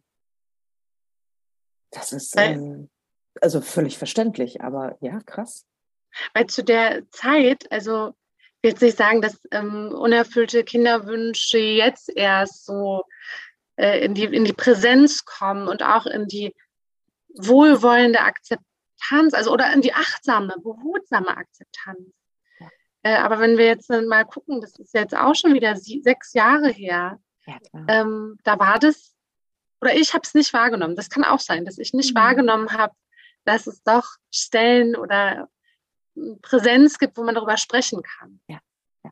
[SPEAKER 2] Das ist ähm, also völlig verständlich, aber ja, krass.
[SPEAKER 3] Weil zu der Zeit, also ich will jetzt nicht sagen, dass ähm, unerfüllte Kinderwünsche jetzt erst so äh, in, die, in die Präsenz kommen und auch in die wohlwollende Akzeptanz, also oder in die achtsame, behutsame Akzeptanz. Äh, aber wenn wir jetzt mal gucken, das ist jetzt auch schon wieder sie, sechs Jahre her, ja, ähm, da war das, oder ich habe es nicht wahrgenommen. Das kann auch sein, dass ich nicht mhm. wahrgenommen habe, dass es doch Stellen oder hm, Präsenz gibt, wo man darüber sprechen kann.
[SPEAKER 2] Ja. ja.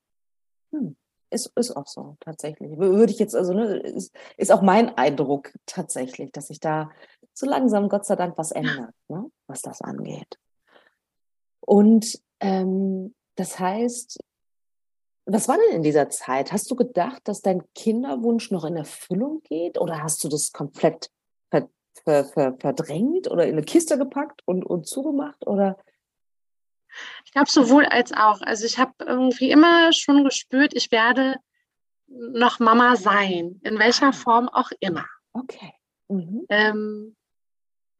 [SPEAKER 2] Hm. Ist, ist auch so, tatsächlich. Würde ich jetzt, also, ne, ist, ist auch mein Eindruck tatsächlich, dass sich da so langsam, Gott sei Dank, was ändert, ne, was das angeht. Und ähm, das heißt, was war denn in dieser Zeit? Hast du gedacht, dass dein Kinderwunsch noch in Erfüllung geht oder hast du das komplett ver, ver, ver, verdrängt oder in eine Kiste gepackt und, und zugemacht oder?
[SPEAKER 3] Ich glaube sowohl als auch. Also ich habe irgendwie immer schon gespürt, ich werde noch Mama sein, in welcher ah. Form auch immer.
[SPEAKER 2] Okay. Mhm.
[SPEAKER 3] Ähm,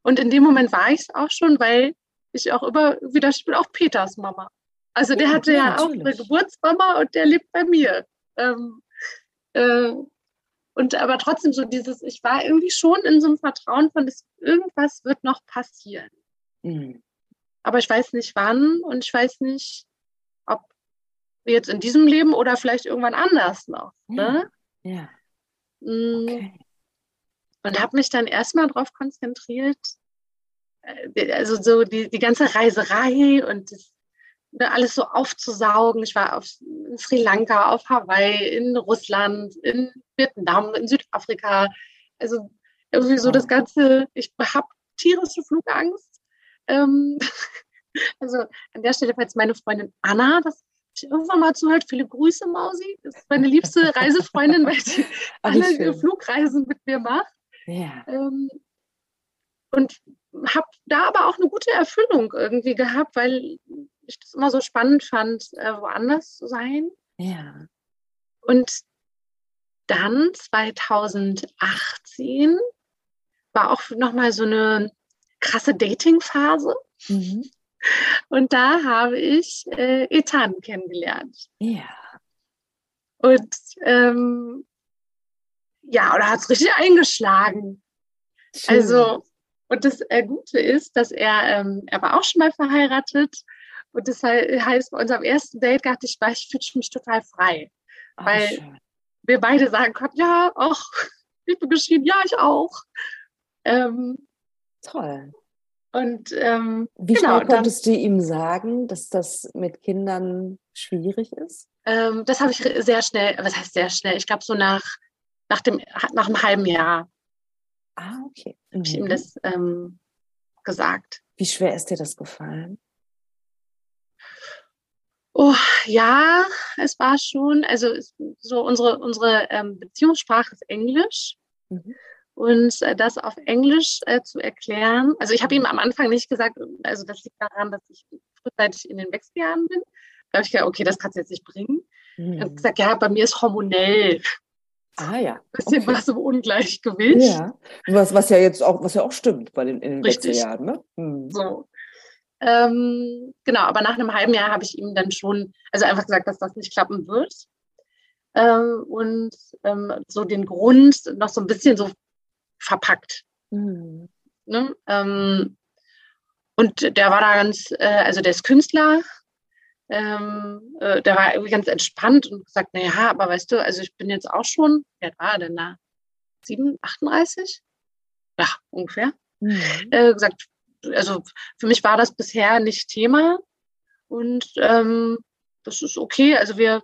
[SPEAKER 3] und in dem Moment war ich es auch schon, weil ich auch immer wieder, ich bin auch Peters Mama. Also der ja, hatte ja, ja auch eine Geburtsmama und der lebt bei mir. Ähm, äh, und aber trotzdem so dieses, ich war irgendwie schon in so einem Vertrauen von, dass irgendwas wird noch passieren. Mhm. Aber ich weiß nicht wann und ich weiß nicht, ob jetzt in diesem Leben oder vielleicht irgendwann anders noch. Ne?
[SPEAKER 2] Ja. Mm. Okay.
[SPEAKER 3] Und habe mich dann erstmal darauf konzentriert, äh, also so die, die ganze Reiserei und das Ne, alles so aufzusaugen. Ich war auf, in Sri Lanka, auf Hawaii, in Russland, in Vietnam, in Südafrika. Also irgendwie so das Ganze, ich habe tierische Flugangst. Ähm, also an der Stelle, falls meine Freundin Anna das irgendwann mal zuhört, viele Grüße, Mausi. Das ist meine liebste Reisefreundin, weil sie alle Flugreisen mit mir macht.
[SPEAKER 2] Ja.
[SPEAKER 3] Ähm, und habe da aber auch eine gute Erfüllung irgendwie gehabt, weil ich das immer so spannend fand, äh, woanders zu sein.
[SPEAKER 2] Ja.
[SPEAKER 3] Und dann 2018 war auch nochmal so eine krasse Dating-Phase. Mhm. Und da habe ich äh, Ethan kennengelernt.
[SPEAKER 2] Ja.
[SPEAKER 3] Und ähm, ja, da hat es richtig eingeschlagen. Schön. Also, und das äh, Gute ist, dass er, ähm, er war auch schon mal verheiratet und das heißt, bei unserem ersten Date dachte ich, ich fühle mich total frei. Ach, weil schön. wir beide sagen konnten, ja, auch, ich bin geschieden, ja, ich auch. Ähm,
[SPEAKER 2] Toll.
[SPEAKER 3] Und ähm,
[SPEAKER 2] wie genau, schnell konntest dann, du ihm sagen, dass das mit Kindern schwierig ist?
[SPEAKER 3] Ähm, das habe ich sehr schnell, was heißt sehr schnell? Ich glaube so nach, nach, dem, nach einem halben Jahr.
[SPEAKER 2] Ah, okay.
[SPEAKER 3] Mhm. Habe ich ihm mhm. das ähm, gesagt.
[SPEAKER 2] Wie schwer ist dir das gefallen?
[SPEAKER 3] Oh, ja, es war schon, also so unsere, unsere ähm, Beziehungssprache ist Englisch. Mhm. Und äh, das auf Englisch äh, zu erklären, also ich habe ihm am Anfang nicht gesagt, also das liegt daran, dass ich frühzeitig in den Wechseljahren bin. Da habe ich gesagt, okay, das kannst du jetzt nicht bringen. Mhm. Ich habe gesagt, ja, bei mir ist hormonell.
[SPEAKER 2] Ah ja. Ein
[SPEAKER 3] bisschen okay. was im Ungleichgewicht.
[SPEAKER 2] Ja. Was, was ja jetzt auch, was ja auch stimmt bei den, in den Richtig. Wechseljahren, ne?
[SPEAKER 3] Mhm. So. Ähm, genau, aber nach einem halben Jahr habe ich ihm dann schon, also einfach gesagt, dass das nicht klappen wird. Ähm, und ähm, so den Grund noch so ein bisschen so verpackt. Mhm. Ne? Ähm, und der war da ganz, äh, also der ist Künstler, ähm, äh, der war irgendwie ganz entspannt und gesagt, naja, aber weißt du, also ich bin jetzt auch schon, alt war er denn da? 7, 38? Ja, ungefähr. Mhm. Äh, gesagt, also für mich war das bisher nicht Thema. Und ähm, das ist okay. Also wir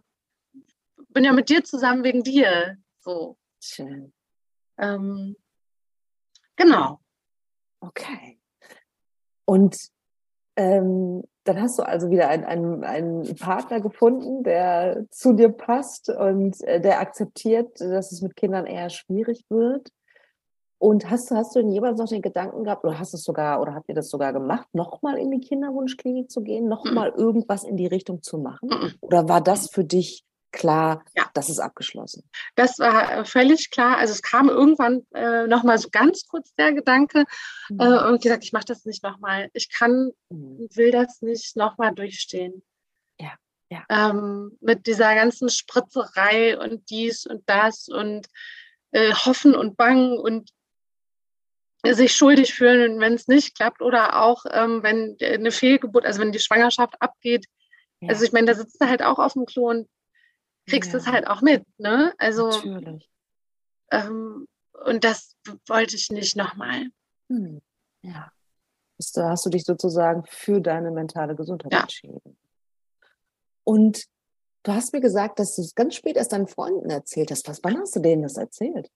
[SPEAKER 3] bin ja mit dir zusammen wegen dir. So.
[SPEAKER 2] Schön.
[SPEAKER 3] Ähm, genau.
[SPEAKER 2] Okay. Und ähm, dann hast du also wieder einen, einen, einen Partner gefunden, der zu dir passt und äh, der akzeptiert, dass es mit Kindern eher schwierig wird. Und hast, hast du denn jemals noch den Gedanken gehabt, oder hast es sogar, oder habt ihr das sogar gemacht, nochmal in die Kinderwunschklinik zu gehen, nochmal mhm. irgendwas in die Richtung zu machen? Mhm. Oder war das für dich klar, ja. das ist abgeschlossen?
[SPEAKER 3] Das war äh, völlig klar. Also es kam irgendwann äh, nochmal so ganz kurz der Gedanke mhm. äh, und gesagt, ich mache das nicht nochmal. Ich kann, mhm. will das nicht nochmal durchstehen.
[SPEAKER 2] Ja. Ja.
[SPEAKER 3] Ähm, mit dieser ganzen Spritzerei und dies und das und äh, Hoffen und Bangen und sich schuldig fühlen, wenn es nicht klappt oder auch ähm, wenn eine Fehlgeburt, also wenn die Schwangerschaft abgeht. Ja. Also ich meine, da sitzt du halt auch auf dem Klo und kriegst ja. das halt auch mit, ne? Also
[SPEAKER 2] Natürlich.
[SPEAKER 3] Ähm, und das wollte ich nicht nochmal.
[SPEAKER 2] Hm. Ja. Da hast du dich sozusagen für deine mentale Gesundheit ja. entschieden. Und du hast mir gesagt, dass du es ganz spät erst deinen Freunden erzählt hast. Was, wann hast du denen das erzählt?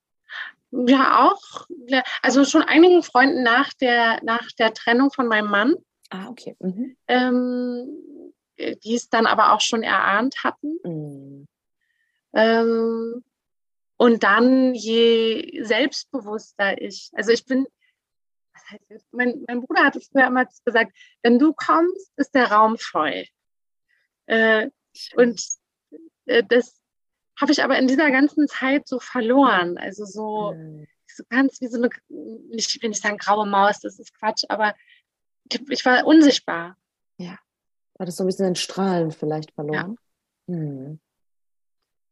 [SPEAKER 3] Ja, auch. Also schon einigen Freunden nach der, nach der Trennung von meinem Mann.
[SPEAKER 2] Ah, okay. Mhm.
[SPEAKER 3] Ähm, die es dann aber auch schon erahnt hatten. Mhm. Ähm, und dann, je selbstbewusster ich, also ich bin, was heißt das? Mein, mein Bruder hat es früher immer gesagt, wenn du kommst, ist der Raum voll. Äh, und äh, das habe ich aber in dieser ganzen Zeit so verloren. Also so, mhm. so ganz wie so eine, ich will nicht sagen graue Maus, das ist Quatsch, aber ich war unsichtbar.
[SPEAKER 2] Ja. War das so ein bisschen ein Strahlen vielleicht verloren?
[SPEAKER 3] Ja. Mhm.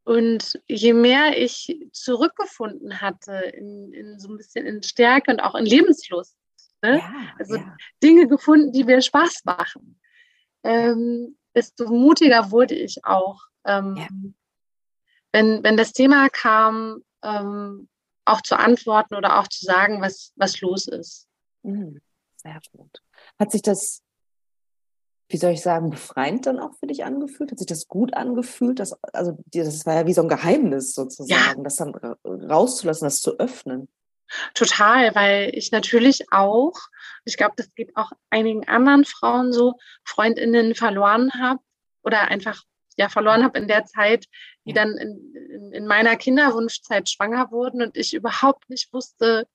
[SPEAKER 3] Und je mehr ich zurückgefunden hatte in, in, so ein bisschen in Stärke und auch in Lebenslust, ne? ja, also ja. Dinge gefunden, die mir Spaß machen, ähm, desto mutiger wurde ich auch. Ähm, ja wenn, wenn das Thema kam, ähm, auch zu antworten oder auch zu sagen, was, was los ist.
[SPEAKER 2] Mhm. Sehr gut. Hat sich das, wie soll ich sagen, befreiend dann auch für dich angefühlt? Hat sich das gut angefühlt? Dass, also das war ja wie so ein Geheimnis sozusagen, ja. das dann rauszulassen, das zu öffnen.
[SPEAKER 3] Total, weil ich natürlich auch, ich glaube, das geht auch einigen anderen Frauen so, Freundinnen verloren habe oder einfach ja verloren habe in der Zeit, die dann in, in, in, meiner Kinderwunschzeit schwanger wurden und ich überhaupt nicht wusste,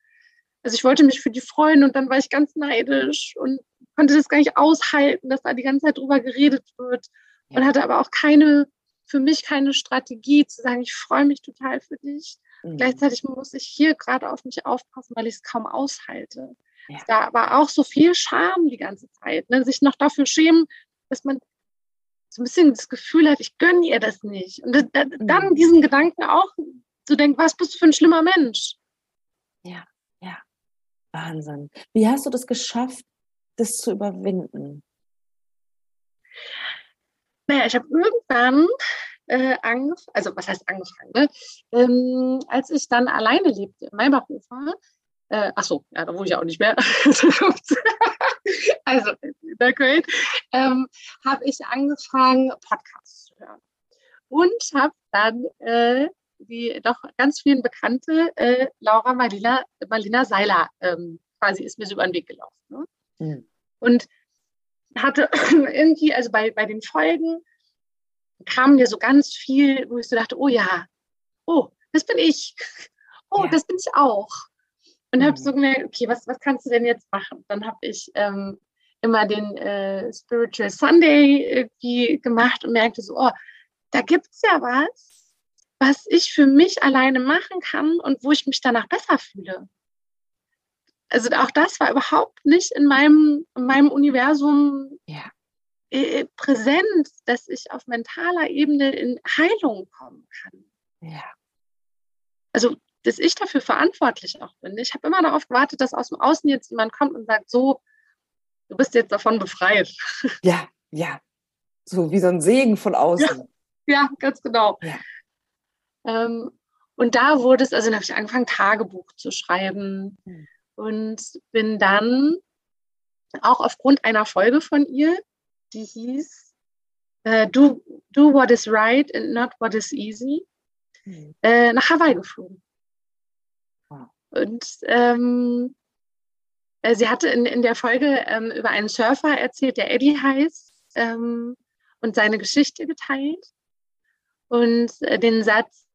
[SPEAKER 3] also ich wollte mich für die freuen und dann war ich ganz neidisch und konnte das gar nicht aushalten, dass da die ganze Zeit drüber geredet wird und hatte aber auch keine, für mich keine Strategie zu sagen, ich freue mich total für dich. Mhm. Gleichzeitig muss ich hier gerade auf mich aufpassen, weil ich es kaum aushalte. Ja. Da aber auch so viel Scham die ganze Zeit, ne? sich noch dafür schämen, dass man so ein bisschen das Gefühl hat, ich gönne ihr das nicht. Und dann mhm. diesen Gedanken auch zu denken, was bist du für ein schlimmer Mensch?
[SPEAKER 2] Ja, ja. Wahnsinn. Wie hast du das geschafft, das zu überwinden?
[SPEAKER 3] Naja, ich habe irgendwann äh, angefangen, also was heißt angefangen, ne? ähm, als ich dann alleine lebte in Maybachufer, äh, ach so, ja, da wohne ich auch nicht mehr. also in der Köln, ähm, habe ich angefangen, Podcasts zu hören. Und habe dann äh, die doch ganz vielen bekannte äh, Laura Marlina, Marlina Seiler ähm, quasi ist mir so über den Weg gelaufen. Ne? Mhm. Und hatte irgendwie, also bei, bei den Folgen kam mir so ganz viel, wo ich so dachte, oh ja, oh, das bin ich. Oh, ja. das bin ich auch. Und habe so mhm. gemerkt, okay, was, was kannst du denn jetzt machen? Dann habe ich ähm, immer den äh, Spiritual Sunday irgendwie gemacht und merkte so, oh, da gibt es ja was, was ich für mich alleine machen kann und wo ich mich danach besser fühle. Also auch das war überhaupt nicht in meinem, in meinem Universum
[SPEAKER 2] ja.
[SPEAKER 3] präsent, dass ich auf mentaler Ebene in Heilung kommen kann.
[SPEAKER 2] Ja.
[SPEAKER 3] Also dass ich dafür verantwortlich auch bin. Ich habe immer darauf gewartet, dass aus dem Außen jetzt jemand kommt und sagt, so, du bist jetzt davon befreit.
[SPEAKER 2] Ja, ja. So wie so ein Segen von außen.
[SPEAKER 3] Ja, ja ganz genau. Ja. Ähm, und da wurde es, also dann habe ich angefangen, Tagebuch zu schreiben hm. Und bin dann auch aufgrund einer Folge von ihr, die hieß äh, do, do what is right and not what is easy, mhm. äh, nach Hawaii geflogen. Wow. Und ähm, äh, sie hatte in, in der Folge ähm, über einen Surfer erzählt, der Eddie heißt, ähm, und seine Geschichte geteilt. Und äh, den Satz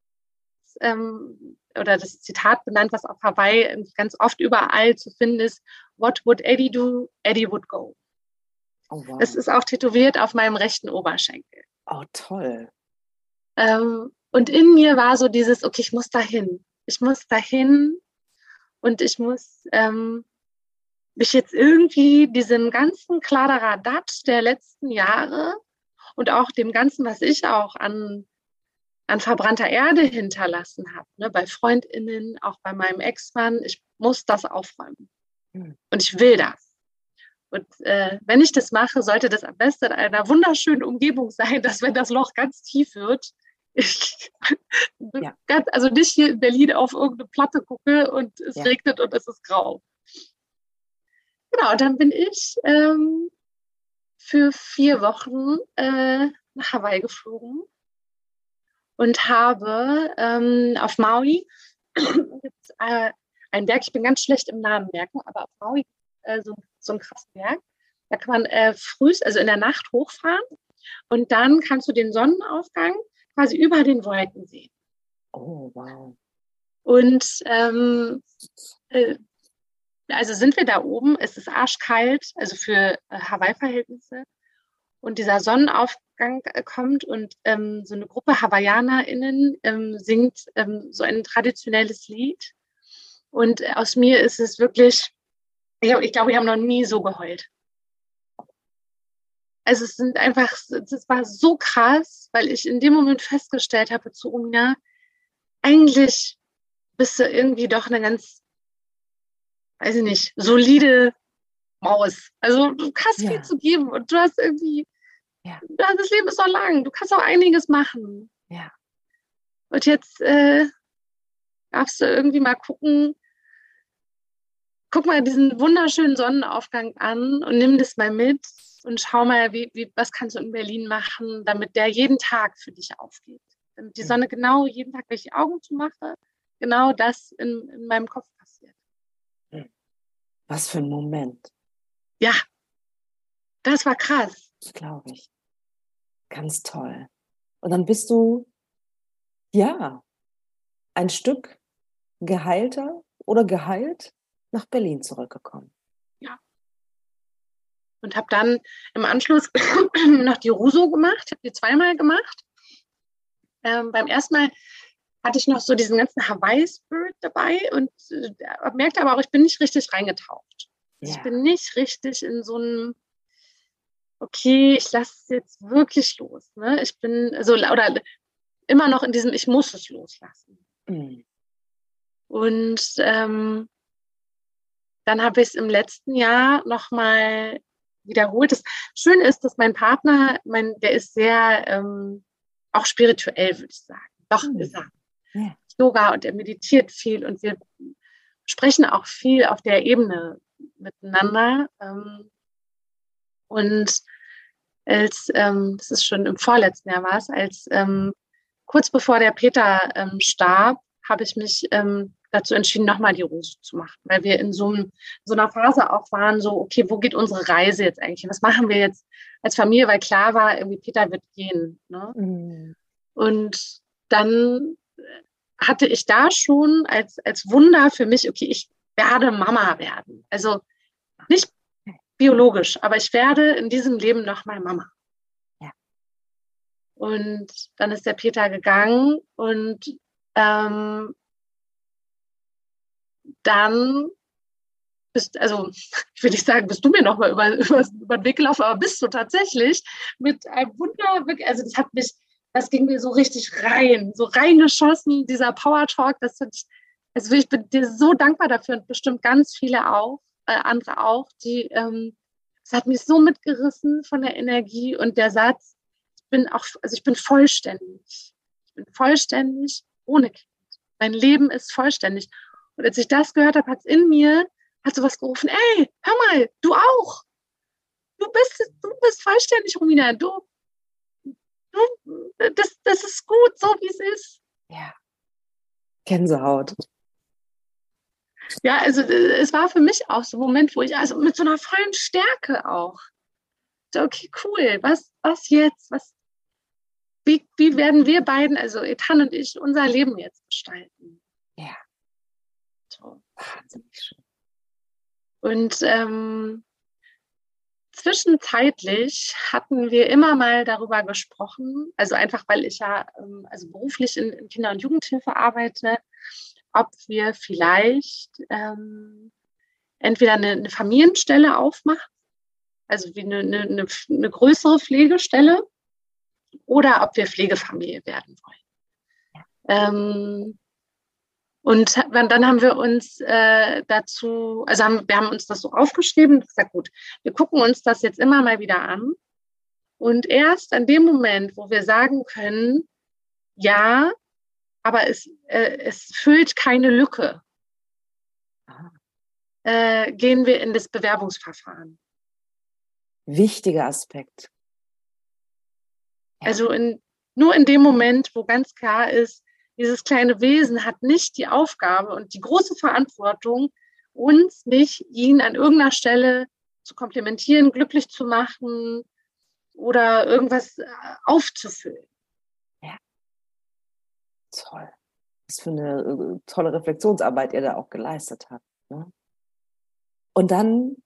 [SPEAKER 3] ähm, oder das Zitat benannt, was auf Hawaii ganz oft überall zu finden ist, What would Eddie do? Eddie would go. Oh, wow. Es ist auch tätowiert auf meinem rechten Oberschenkel.
[SPEAKER 2] Oh, toll.
[SPEAKER 3] Ähm, und in mir war so dieses, okay, ich muss dahin. Ich muss dahin und ich muss ähm, mich jetzt irgendwie diesem ganzen Kladderadatsch der letzten Jahre und auch dem Ganzen, was ich auch an, an verbrannter Erde hinterlassen habe, ne, bei FreundInnen, auch bei meinem Ex-Mann, ich muss das aufräumen. Mhm. Und ich will das. Und äh, wenn ich das mache, sollte das am besten in einer wunderschönen Umgebung sein, dass wenn das Loch ganz tief wird, ich ja. ganz, also nicht hier in Berlin auf irgendeine Platte gucke und es ja. regnet und es ist grau. Genau, dann bin ich ähm, für vier Wochen äh, nach Hawaii geflogen und habe ähm, auf Maui gibt's, äh, einen Berg, ich bin ganz schlecht im Namen merken, aber auf Maui äh, so, so ein krassen Berg. Da kann man äh, früh, also in der Nacht hochfahren und dann kannst du den Sonnenaufgang quasi über den Wolken sehen.
[SPEAKER 2] Oh, wow.
[SPEAKER 3] Und ähm, äh, also sind wir da oben, es ist arschkalt, also für äh, Hawaii-Verhältnisse. Und dieser Sonnenaufgang äh, kommt und ähm, so eine Gruppe HawaiianerInnen ähm, singt ähm, so ein traditionelles Lied. Und aus mir ist es wirklich, ich, ich glaube, wir haben noch nie so geheult. Also es sind einfach, es war so krass, weil ich in dem Moment festgestellt habe zu Umina, eigentlich bist du irgendwie doch eine ganz weiß ich nicht, solide Maus. Also du hast ja. viel zu geben und du hast irgendwie, ja. das Leben ist so lang, du kannst auch einiges machen.
[SPEAKER 2] Ja.
[SPEAKER 3] Und jetzt äh, darfst du irgendwie mal gucken, guck mal diesen wunderschönen Sonnenaufgang an und nimm das mal mit und schau mal, wie, wie, was kannst du in Berlin machen, damit der jeden Tag für dich aufgeht. Damit die Sonne genau jeden Tag, wenn ich die Augen zumache, genau das in, in meinem Kopf
[SPEAKER 2] was für ein Moment.
[SPEAKER 3] Ja, das war krass.
[SPEAKER 2] Das glaube ich. Ganz toll. Und dann bist du, ja, ein Stück geheilter oder geheilt nach Berlin zurückgekommen.
[SPEAKER 3] Ja. Und habe dann im Anschluss noch die Ruso gemacht, habe die zweimal gemacht. Ähm, beim ersten Mal hatte ich noch so diesen ganzen Hawaii-Spirit dabei und äh, merkte aber auch, ich bin nicht richtig reingetaucht. Ja. Ich bin nicht richtig in so einem, okay, ich lasse es jetzt wirklich los. Ne? Ich bin so, oder immer noch in diesem, ich muss es loslassen. Mhm. Und ähm, dann habe ich es im letzten Jahr nochmal wiederholt. Das Schöne ist, dass mein Partner, mein, der ist sehr ähm, auch spirituell, würde ich sagen. Doch, mhm. ist er ja. Yoga und er meditiert viel und wir sprechen auch viel auf der Ebene miteinander. Ähm, und als, ähm, das ist schon im vorletzten Jahr war es, als ähm, kurz bevor der Peter ähm, starb, habe ich mich ähm, dazu entschieden, nochmal die Rose zu machen, weil wir in so, einem, so, einer Phase auch waren, so, okay, wo geht unsere Reise jetzt eigentlich? Was machen wir jetzt als Familie? Weil klar war, irgendwie Peter wird gehen. Ne? Mhm. Und dann hatte ich da schon als, als Wunder für mich, okay, ich werde Mama werden. Also nicht biologisch, aber ich werde in diesem Leben nochmal Mama. Ja. Und dann ist der Peter gegangen und ähm, dann bist, also ich will nicht sagen, bist du mir nochmal über, über, über den Weg gelaufen, aber bist du tatsächlich mit einem Wunder, also das hat mich das ging mir so richtig rein, so reingeschossen, dieser Power Talk. Das ich, also ich bin dir so dankbar dafür und bestimmt ganz viele auch, äh, andere auch, die, ähm, es hat mich so mitgerissen von der Energie und der Satz, ich bin auch, also ich bin vollständig. Ich bin vollständig ohne Kind. Mein Leben ist vollständig. Und als ich das gehört habe, hat es in mir, hat so was gerufen, ey, hör mal, du auch. Du bist, du bist vollständig, Romina. Du, das, das ist gut, so wie es ist.
[SPEAKER 2] Ja. Gänsehaut.
[SPEAKER 3] Ja, also es war für mich auch so ein Moment, wo ich also mit so einer vollen Stärke auch. So, okay, cool, was, was jetzt? Was, wie, wie werden wir beiden, also Ethan und ich, unser Leben jetzt gestalten?
[SPEAKER 2] Ja. So. Wahnsinnig schön.
[SPEAKER 3] Und ähm, zwischenzeitlich hatten wir immer mal darüber gesprochen, also einfach weil ich ja ähm, also beruflich in, in Kinder- und Jugendhilfe arbeite, ob wir vielleicht ähm, entweder eine, eine, Familienstelle aufmachen, also wie eine, eine, eine, größere Pflegestelle, oder ob wir Pflegefamilie werden wollen. Ähm, und dann haben wir uns äh, dazu, also haben, wir haben uns das so aufgeschrieben und gesagt, gut, wir gucken uns das jetzt immer mal wieder an. Und erst an dem Moment, wo wir sagen können, ja, aber es, äh, es füllt keine Lücke, äh, gehen wir in das Bewerbungsverfahren.
[SPEAKER 2] Wichtiger Aspekt.
[SPEAKER 3] Also in, nur in dem Moment, wo ganz klar ist, dieses kleine Wesen hat nicht die Aufgabe und die große Verantwortung, uns nicht, ihn an irgendeiner Stelle zu komplementieren, glücklich zu machen oder irgendwas äh, aufzufüllen.
[SPEAKER 2] Ja. Toll. Was für eine äh, tolle Reflexionsarbeit ihr da auch geleistet habt. Ne? Und dann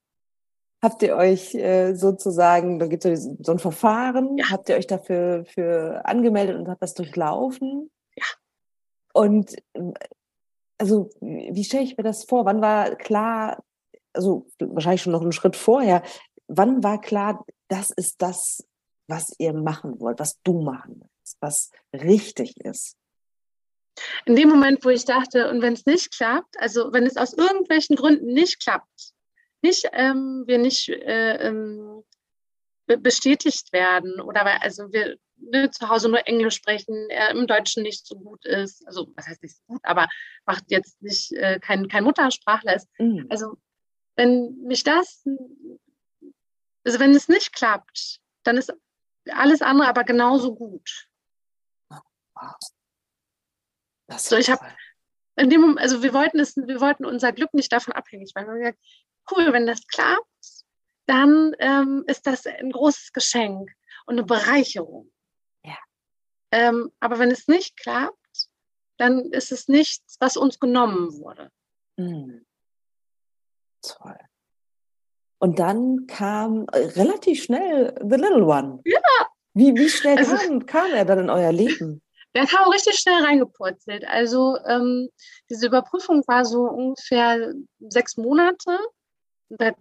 [SPEAKER 2] habt ihr euch äh, sozusagen, da gibt es so ein Verfahren, ja. habt ihr euch dafür für angemeldet und habt das durchlaufen? Und ähm, also, wie stelle ich mir das vor? Wann war klar, also wahrscheinlich schon noch einen Schritt vorher, wann war klar, das ist das, was ihr machen wollt, was du machen willst, was richtig ist?
[SPEAKER 3] In dem Moment, wo ich dachte, und wenn es nicht klappt, also wenn es aus irgendwelchen Gründen nicht klappt, nicht, ähm, wir nicht äh, ähm, bestätigt werden oder weil, also wir ne, zu Hause nur Englisch sprechen, er im Deutschen nicht so gut ist, also was heißt nicht so gut, aber macht jetzt nicht äh, kein, kein Muttersprachler ist. Mhm. Also wenn mich das, also wenn es nicht klappt, dann ist alles andere aber genauso gut. Wow. So, ich habe in dem also wir wollten es, wir wollten unser Glück nicht davon abhängig machen. Wir haben gesagt, cool, wenn das klappt, dann ähm, ist das ein großes Geschenk und eine Bereicherung. Ähm, aber wenn es nicht klappt, dann ist es nichts, was uns genommen wurde. Mhm.
[SPEAKER 2] Toll. Und dann kam äh, relativ schnell The Little One.
[SPEAKER 3] Ja.
[SPEAKER 2] Wie, wie schnell also, kam, kam er dann in euer Leben?
[SPEAKER 3] Der kam richtig schnell reingepurzelt. Also ähm, diese Überprüfung war so ungefähr sechs Monate hat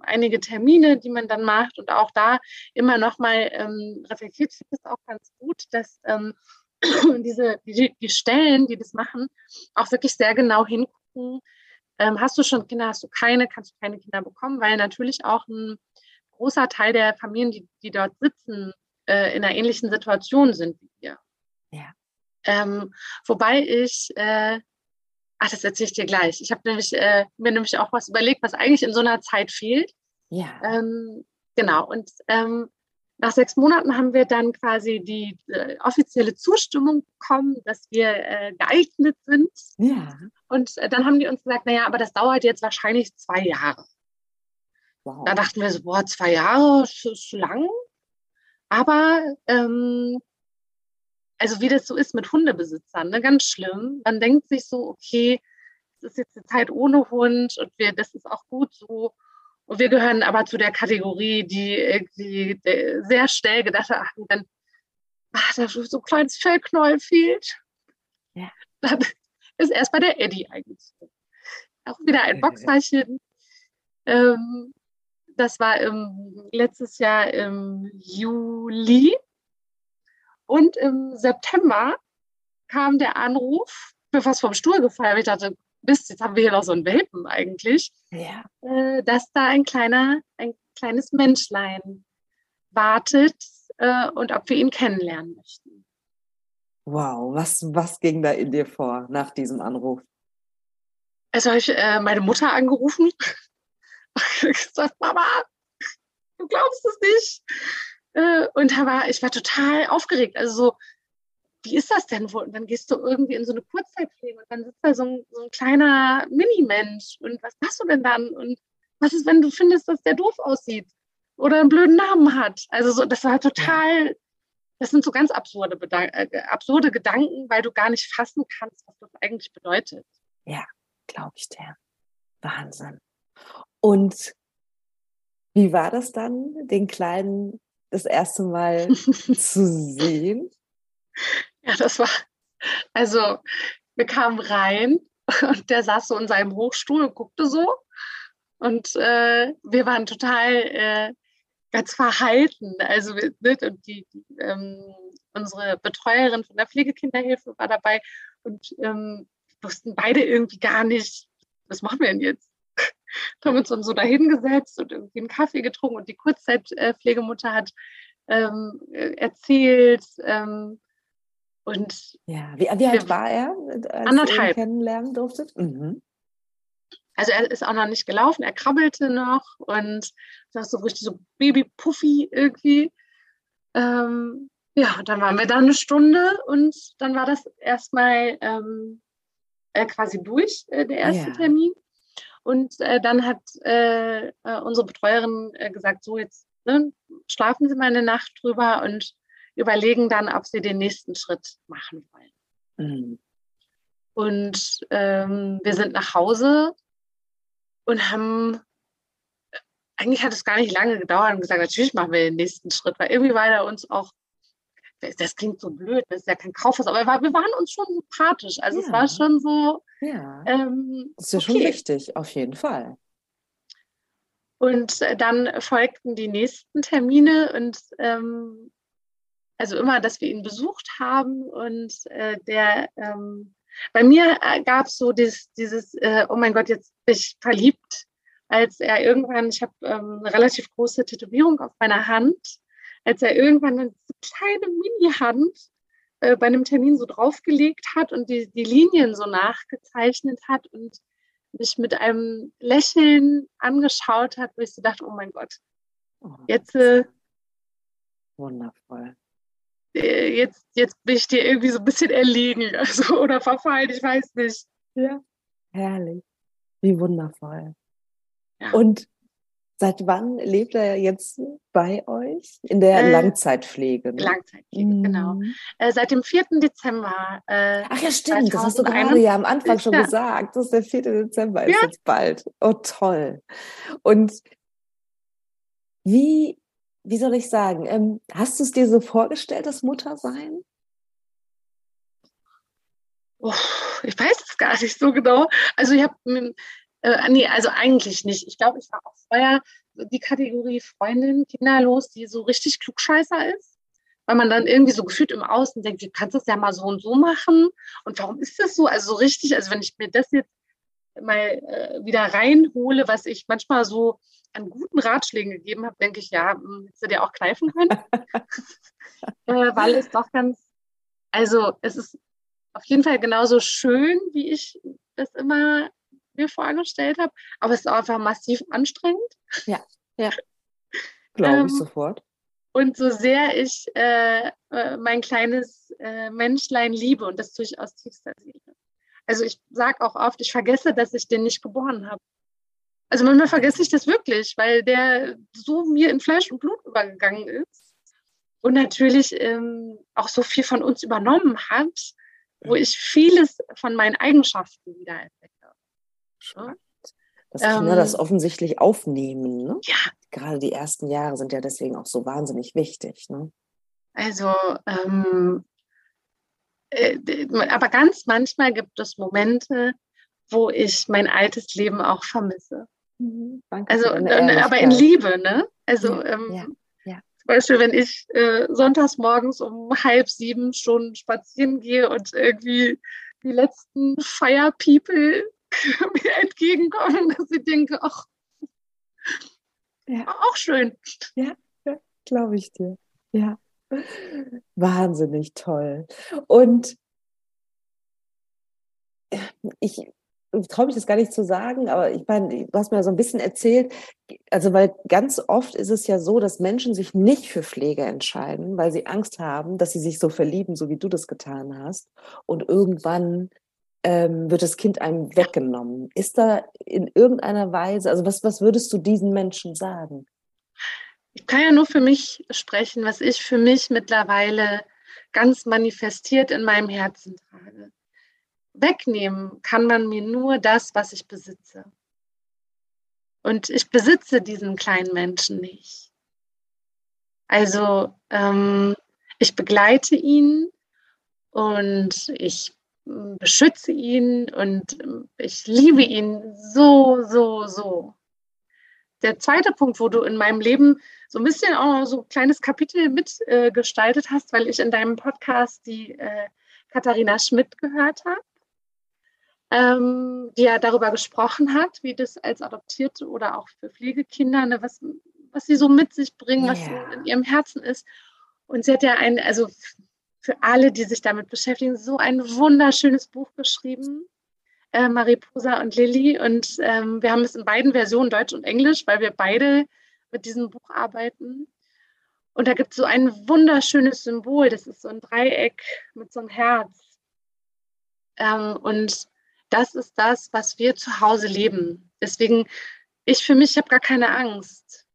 [SPEAKER 3] einige Termine, die man dann macht und auch da immer noch mal ähm, reflektiert. Ich finde es auch ganz gut, dass ähm, diese die, die, Stellen, die das machen, auch wirklich sehr genau hingucken. Ähm, hast du schon Kinder, hast du keine, kannst du keine Kinder bekommen, weil natürlich auch ein großer Teil der Familien, die, die dort sitzen, äh, in einer ähnlichen Situation sind wie wir. Ja. Ähm, wobei ich äh, Ach, das erzähle ich dir gleich. Ich habe nämlich äh, mir nämlich auch was überlegt, was eigentlich in so einer Zeit fehlt.
[SPEAKER 2] Ja.
[SPEAKER 3] Ähm, genau. Und ähm, nach sechs Monaten haben wir dann quasi die äh, offizielle Zustimmung bekommen, dass wir äh, geeignet sind.
[SPEAKER 2] Ja.
[SPEAKER 3] Und äh, dann haben die uns gesagt, naja, aber das dauert jetzt wahrscheinlich zwei Jahre. Wow. Da dachten wir so, boah, zwei Jahre ist lang. Aber ähm, also wie das so ist mit Hundebesitzern, ne, ganz schlimm. Man denkt sich so, okay, es ist jetzt eine Zeit ohne Hund und wir, das ist auch gut so. Und wir gehören aber zu der Kategorie, die irgendwie sehr schnell gedacht hat, ach, dann, ach, da so ein kleines Fellknäuel fehlt. Ja. Dann ist erstmal der Eddie eingezogen. Auch wieder ein Boxerchen. Ähm, das war im, letztes Jahr im Juli. Und im September kam der Anruf, ich bin fast vom Stuhl gefallen, ich dachte, Mist, jetzt haben wir hier noch so einen Welpen eigentlich,
[SPEAKER 2] ja.
[SPEAKER 3] äh, dass da ein kleiner, ein kleines Menschlein wartet äh, und ob wir ihn kennenlernen möchten.
[SPEAKER 2] Wow, was, was ging da in dir vor nach diesem Anruf?
[SPEAKER 3] Also habe ich äh, meine Mutter angerufen und gesagt, Mama, du glaubst es nicht Äh, und war, ich war total aufgeregt. Also so, wie ist das denn wohl? Und dann gehst du irgendwie in so eine Kurzzeitpflege und dann sitzt da so ein, so ein kleiner Mini-Mensch. Und was machst du denn dann? Und was ist, wenn du findest, dass der doof aussieht oder einen blöden Namen hat? Also so, das war total, das sind so ganz absurde, äh, absurde Gedanken, weil du gar nicht fassen kannst, was das eigentlich bedeutet.
[SPEAKER 2] Ja, glaube ich dir. Wahnsinn. Und wie war das dann, den Kleinen das erste Mal zu sehen?
[SPEAKER 3] Ja, das war, also wir kamen rein und der saß so in seinem Hochstuhl und guckte so. Und äh, wir waren total äh, ganz verhalten. Also ne, und die, die ähm, unsere Betreuerin von der Pflegekinderhilfe war dabei und ähm, wussten beide irgendwie gar nicht, was machen wir denn jetzt? Haben uns dann so dahingesetzt und irgendwie einen Kaffee getrunken und die Kurzzeitpflegemutter hat ähm, erzählt. Ähm, und
[SPEAKER 2] ja, wie, wie alt war er,
[SPEAKER 3] als anderthalb.
[SPEAKER 2] ihr kennenlernen durftet? Mhm.
[SPEAKER 3] Also er ist auch noch nicht gelaufen, er krabbelte noch und das so richtig so Baby-Puffy irgendwie. Ähm, ja, dann waren wir da eine Stunde und dann war das erstmal ähm, äh, quasi durch, äh, der erste ja. Termin. Und äh, dann hat äh, äh, unsere Betreuerin äh, gesagt, so jetzt ne, schlafen Sie mal eine Nacht drüber und überlegen dann, ob Sie den nächsten Schritt machen wollen. Mhm. Und ähm, wir sind nach Hause und haben, eigentlich hat es gar nicht lange gedauert und gesagt, natürlich machen wir den nächsten Schritt, weil irgendwie war er uns auch das klingt so blöd, das ist ja kein Kaufhaus, aber wir waren uns schon sympathisch. Also ja. es war schon so.
[SPEAKER 2] Ja. Ähm, das ist ja okay. schon wichtig, auf jeden Fall.
[SPEAKER 3] Und äh, dann folgten die nächsten Termine und ähm, also immer, dass wir ihn besucht haben und äh, der ähm, bei mir äh, gab es so dieses, dieses äh, oh mein Gott, jetzt bin ich verliebt, als er irgendwann, ich habe ähm, eine relativ große Tätowierung auf meiner Hand als er irgendwann eine kleine Mini-Hand äh, bei einem Termin so draufgelegt hat und die, die Linien so nachgezeichnet hat und mich mit einem Lächeln angeschaut hat, wo ich so dachte, oh mein Gott, oh, jetzt äh,
[SPEAKER 2] wundervoll.
[SPEAKER 3] Äh, jetzt, jetzt bin ich dir irgendwie so ein bisschen erlegen also, oder verfallen, ich weiß nicht.
[SPEAKER 2] Ja, herrlich. Wie wundervoll. Ja. Und Seit wann lebt er jetzt bei euch? In der äh, Langzeitpflege.
[SPEAKER 3] Ne? Langzeitpflege, mhm. genau. Äh, seit dem 4. Dezember.
[SPEAKER 2] Äh, Ach ja, stimmt, das hast du gerade ja am Anfang schon ja. gesagt. Das ist der 4. Dezember, ist ja. jetzt bald. Oh, toll. Und wie, wie soll ich sagen, ähm, hast du es dir so vorgestellt, das Muttersein?
[SPEAKER 3] Oh, ich weiß es gar nicht so genau. Also ich habe äh, nee, also eigentlich nicht. Ich glaube, ich war auch vorher die Kategorie Freundin, kinderlos, die so richtig klugscheißer ist. Weil man dann irgendwie so gefühlt im Außen denkt, du kannst das ja mal so und so machen. Und warum ist das so? Also so richtig, also wenn ich mir das jetzt mal äh, wieder reinhole, was ich manchmal so an guten Ratschlägen gegeben habe, denke ich, ja, hm, hättest du dir auch kneifen können. äh, weil es doch ganz, also es ist auf jeden Fall genauso schön, wie ich das immer mir vorgestellt habe. Aber es ist einfach massiv anstrengend.
[SPEAKER 2] Ja, ja. Glaube ähm, ich sofort.
[SPEAKER 3] Und so sehr ich äh, äh, mein kleines äh, Menschlein liebe, und das tue ich aus tiefster Seele. Also ich sage auch oft, ich vergesse, dass ich den nicht geboren habe. Also manchmal vergesse ich das wirklich, weil der so mir in Fleisch und Blut übergegangen ist und natürlich ähm, auch so viel von uns übernommen hat, wo ich vieles von meinen Eigenschaften wieder entdecke.
[SPEAKER 2] Spannend. Dass Kinder ähm, das offensichtlich aufnehmen. Ne?
[SPEAKER 3] Ja.
[SPEAKER 2] Gerade die ersten Jahre sind ja deswegen auch so wahnsinnig wichtig. Ne?
[SPEAKER 3] Also, ähm, äh, aber ganz manchmal gibt es Momente, wo ich mein altes Leben auch vermisse. Mhm. Also, aber in Liebe, ne? Also, ja, ähm, ja, ja. zum Beispiel, wenn ich äh, sonntags morgens um halb sieben schon spazieren gehe und irgendwie die letzten Fire People mir entgegenkommen, dass ich denke, ach, ja. auch schön.
[SPEAKER 2] Ja, ja glaube ich dir. Ja, wahnsinnig toll. Und ich traue mich das gar nicht zu sagen, aber ich meine, du hast mir so ein bisschen erzählt, also weil ganz oft ist es ja so, dass Menschen sich nicht für Pflege entscheiden, weil sie Angst haben, dass sie sich so verlieben, so wie du das getan hast. Und irgendwann ähm, wird das Kind einem weggenommen. Ist da in irgendeiner Weise, also was, was würdest du diesen Menschen sagen?
[SPEAKER 3] Ich kann ja nur für mich sprechen, was ich für mich mittlerweile ganz manifestiert in meinem Herzen trage. Wegnehmen kann man mir nur das, was ich besitze. Und ich besitze diesen kleinen Menschen nicht. Also ähm, ich begleite ihn und ich beschütze ihn und ich liebe ihn so, so, so. Der zweite Punkt, wo du in meinem Leben so ein bisschen auch so ein kleines Kapitel mitgestaltet äh, hast, weil ich in deinem Podcast die äh, Katharina Schmidt gehört habe, ähm, die ja darüber gesprochen hat, wie das als Adoptierte oder auch für Pflegekinder, ne, was, was sie so mit sich bringen, was yeah. so in ihrem Herzen ist. Und sie hat ja ein, also für alle, die sich damit beschäftigen, so ein wunderschönes Buch geschrieben, äh, Mariposa und Lilly. Und ähm, wir haben es in beiden Versionen, Deutsch und Englisch, weil wir beide mit diesem Buch arbeiten. Und da gibt es so ein wunderschönes Symbol. Das ist so ein Dreieck mit so einem Herz. Ähm, und das ist das, was wir zu Hause leben. Deswegen, ich für mich habe gar keine Angst.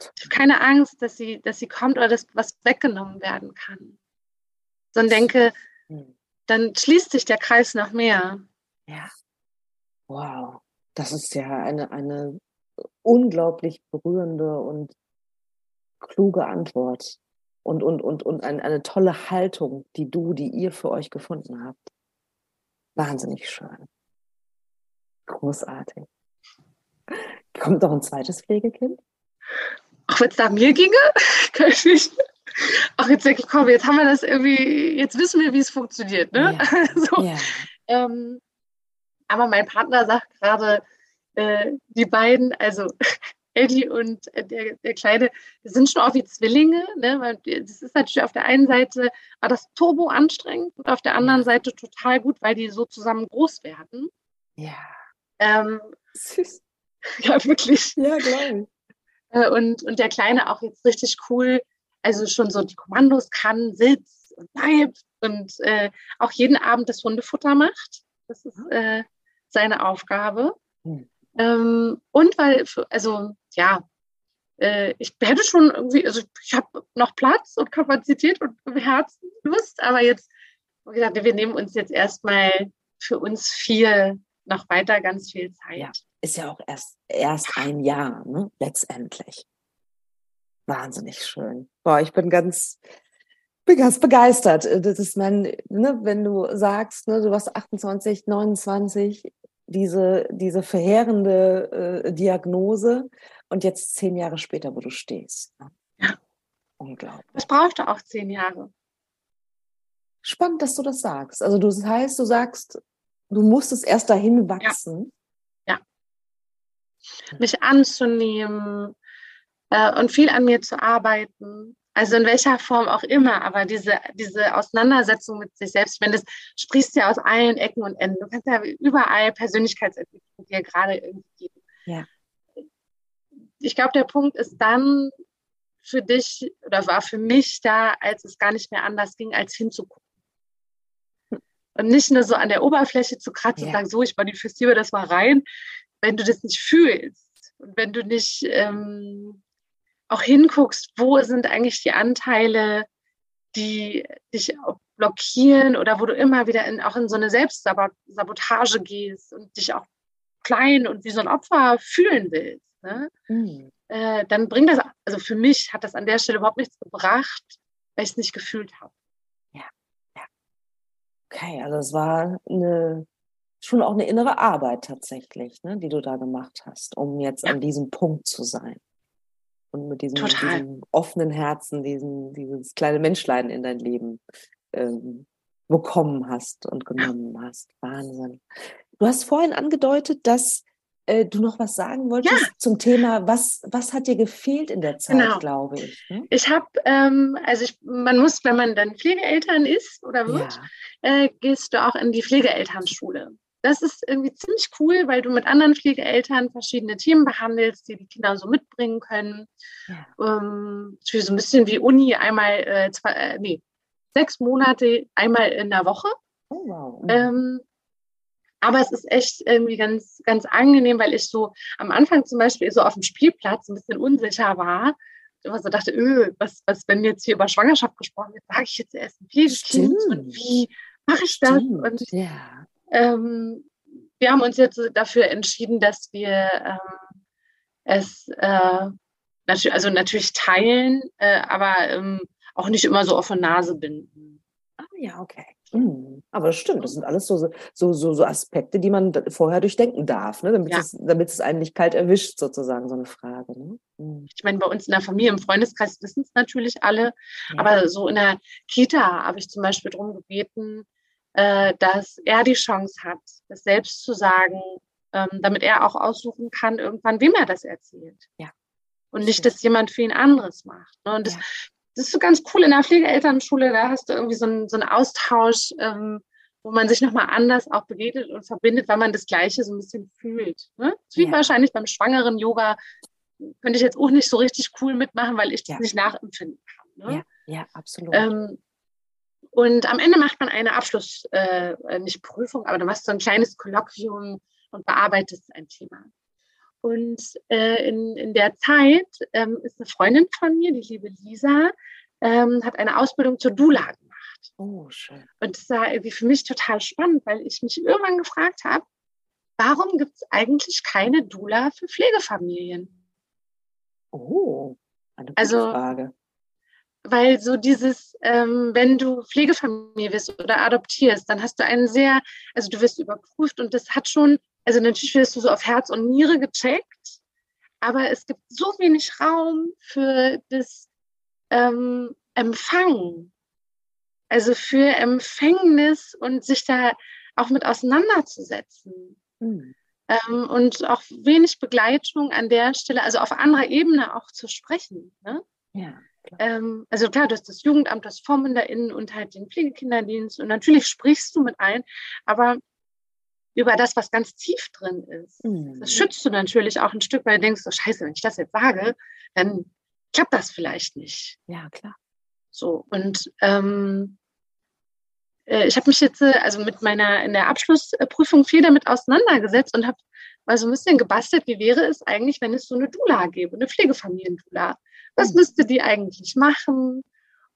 [SPEAKER 3] Ich habe keine Angst, dass sie, dass sie kommt oder dass was weggenommen werden kann. Sondern denke, hm. dann schließt sich der Kreis noch mehr.
[SPEAKER 2] Ja. Wow. Das ist ja eine, eine unglaublich berührende und kluge Antwort und, und, und, und eine, eine tolle Haltung, die du, die ihr für euch gefunden habt. Wahnsinnig schön. Großartig. Kommt noch ein zweites Pflegekind?
[SPEAKER 3] Ach, wenn es nach mir ginge, kann ich nicht. Ach, jetzt denke ich, komm, jetzt haben wir das irgendwie, jetzt wissen wir, wie es funktioniert. Ne? Ja. so, ja. Ähm, aber mein Partner sagt gerade, äh, die beiden, also Eddie und äh, der, der Kleine, sind schon auch wie Zwillinge, ne? das ist natürlich auf der einen Seite war das turbo anstrengend und auf der anderen Seite total gut, weil die so zusammen groß werden.
[SPEAKER 2] Ja.
[SPEAKER 3] Ähm, Süß. Ja, wirklich.
[SPEAKER 2] Ja, glaube ich.
[SPEAKER 3] Äh, und, und der Kleine auch jetzt richtig cool, also schon so die Kommandos kann, sitzt und bleibt und äh, auch jeden Abend das Hundefutter macht. Das ist ah. äh, seine Aufgabe. Hm. Ähm, und weil, also ja, äh, ich hätte schon irgendwie, also ich habe noch Platz und Kapazität und Herzenlust, aber jetzt, wie gesagt, wir nehmen uns jetzt erstmal für uns vier noch weiter ganz viel Zeit.
[SPEAKER 2] Ja, ist ja auch erst, erst ein Jahr, ne? letztendlich. Wahnsinnig schön. Boah, ich bin ganz, bin ganz begeistert. Das ist mein, ne, wenn du sagst, ne, du warst 28, 29, diese, diese verheerende äh, Diagnose und jetzt zehn Jahre später, wo du stehst. Ne?
[SPEAKER 3] Ja. Unglaublich. Das brauchte auch zehn Jahre.
[SPEAKER 2] Spannend, dass du das sagst. Also du, das heißt, du sagst, du musstest erst dahin wachsen.
[SPEAKER 3] Ja. ja. Mich anzunehmen äh, und viel an mir zu arbeiten. Also in welcher Form auch immer, aber diese, diese Auseinandersetzung mit sich selbst, wenn das sprichst ja aus allen Ecken und Enden. Du kannst ja überall Persönlichkeitsentwicklung dir gerade irgendwie geben.
[SPEAKER 2] Ja.
[SPEAKER 3] Ich glaube, der Punkt ist dann für dich oder war für mich da, als es gar nicht mehr anders ging, als hinzugucken. Und nicht nur so an der Oberfläche zu kratzen ja. und sagen, so, ich manifestiere das mal rein, wenn du das nicht fühlst und wenn du nicht ähm, auch hinguckst, wo sind eigentlich die Anteile, die dich blockieren oder wo du immer wieder in, auch in so eine Selbstsabotage gehst und dich auch klein und wie so ein Opfer fühlen willst, ne? mhm. äh, dann bringt das, also für mich hat das an der Stelle überhaupt nichts gebracht, weil ich es nicht gefühlt habe.
[SPEAKER 2] Ja, ja. Okay, also es war eine, schon auch eine innere Arbeit tatsächlich, ne, die du da gemacht hast, um jetzt ja. an diesem Punkt zu sein und mit diesem, diesem, offenen Herzen, diesen, dieses kleine Menschlein in dein Leben ähm, bekommen hast und genommen ja. hast. Wahnsinn. Du hast vorhin angedeutet, dass äh, du noch was sagen wolltest ja. zum Thema, was, was hat dir gefehlt in der Zeit, genau. glaube ich.
[SPEAKER 3] Ne? Ich habe, ähm, also ich, man muss, wenn man dann Pflegeeltern ist oder wird, ja. äh, gehst du auch in die Pflegeelternschule. Das ist irgendwie ziemlich cool, weil du mit anderen Pflegeeltern verschiedene Themen behandelst, die die Kinder so mitbringen können. Ja. Ähm, so ein bisschen wie Uni, einmal, äh, zwei, äh, nee, sechs Monate, einmal in der Woche. Oh, wow. Ähm, aber es ist echt irgendwie ganz, ganz angenehm, weil ich so am Anfang zum Beispiel so auf dem Spielplatz ein bisschen unsicher war. Ich so dachte, öh, was, was, wenn jetzt hier über Schwangerschaft gesprochen wird, sage ich jetzt erst ein Pflegekind und wie mache ich das? Stimmt. Und ja. Ähm, wir haben uns jetzt dafür entschieden, dass wir ähm, es äh, natürlich, also natürlich teilen, äh, aber ähm, auch nicht immer so auf der Nase binden.
[SPEAKER 2] Ah ja, okay. Mhm. Aber das stimmt, das sind alles so, so, so, so Aspekte, die man vorher durchdenken darf, ne? damit, ja. es, damit es einen nicht kalt erwischt, sozusagen, so eine Frage. Ne?
[SPEAKER 3] Mhm. Ich meine, bei uns in der Familie, im Freundeskreis wissen es natürlich alle, ja. aber so in der Kita habe ich zum Beispiel darum gebeten, äh, dass er die Chance hat, das selbst zu sagen, ähm, damit er auch aussuchen kann, irgendwann, wem er das erzählt. Ja. Und nicht, dass jemand für ihn anderes macht. Ne? Und das, ja. das ist so ganz cool in der Pflegeelternschule, da hast du irgendwie so einen, so einen Austausch, ähm, wo man sich nochmal anders auch begegnet und verbindet, weil man das Gleiche so ein bisschen fühlt. Ne? Wie ja. wahrscheinlich beim schwangeren Yoga könnte ich jetzt auch nicht so richtig cool mitmachen, weil ich das ja. nicht nachempfinden kann.
[SPEAKER 2] Ne? Ja, ja, absolut. Ähm,
[SPEAKER 3] und am Ende macht man eine Abschluss, äh, nicht Prüfung, aber du machst so ein kleines Kolloquium und bearbeitest ein Thema. Und äh, in, in der Zeit ähm, ist eine Freundin von mir, die liebe Lisa, ähm, hat eine Ausbildung zur Dula gemacht. Oh, schön. Und das war irgendwie für mich total spannend, weil ich mich irgendwann gefragt habe, warum gibt es eigentlich keine Dula für Pflegefamilien?
[SPEAKER 2] Oh, eine gute also, Frage
[SPEAKER 3] weil so dieses, ähm, wenn du Pflegefamilie bist oder adoptierst, dann hast du einen sehr, also du wirst überprüft und das hat schon, also natürlich wirst du so auf Herz und Niere gecheckt, aber es gibt so wenig Raum für das ähm, Empfangen, also für Empfängnis und sich da auch mit auseinanderzusetzen. Mhm. Ähm, und auch wenig Begleitung an der Stelle, also auf anderer Ebene auch zu sprechen. Ne? Ja. Ähm, also klar, du hast das Jugendamt, das FOMMENderInnen und halt den Pflegekinderdienst und natürlich sprichst du mit allen, aber über das, was ganz tief drin ist. Mhm. Das schützt du natürlich auch ein Stück, weil du denkst, oh scheiße, wenn ich das jetzt sage, dann klappt das vielleicht nicht.
[SPEAKER 2] Ja, klar.
[SPEAKER 3] So, und ähm, äh, ich habe mich jetzt äh, also mit meiner in der Abschlussprüfung viel damit auseinandergesetzt und habe mal so ein bisschen gebastelt, wie wäre es eigentlich, wenn es so eine Dula gäbe, eine Pflegefamilien-Dula. Was müsste die eigentlich machen?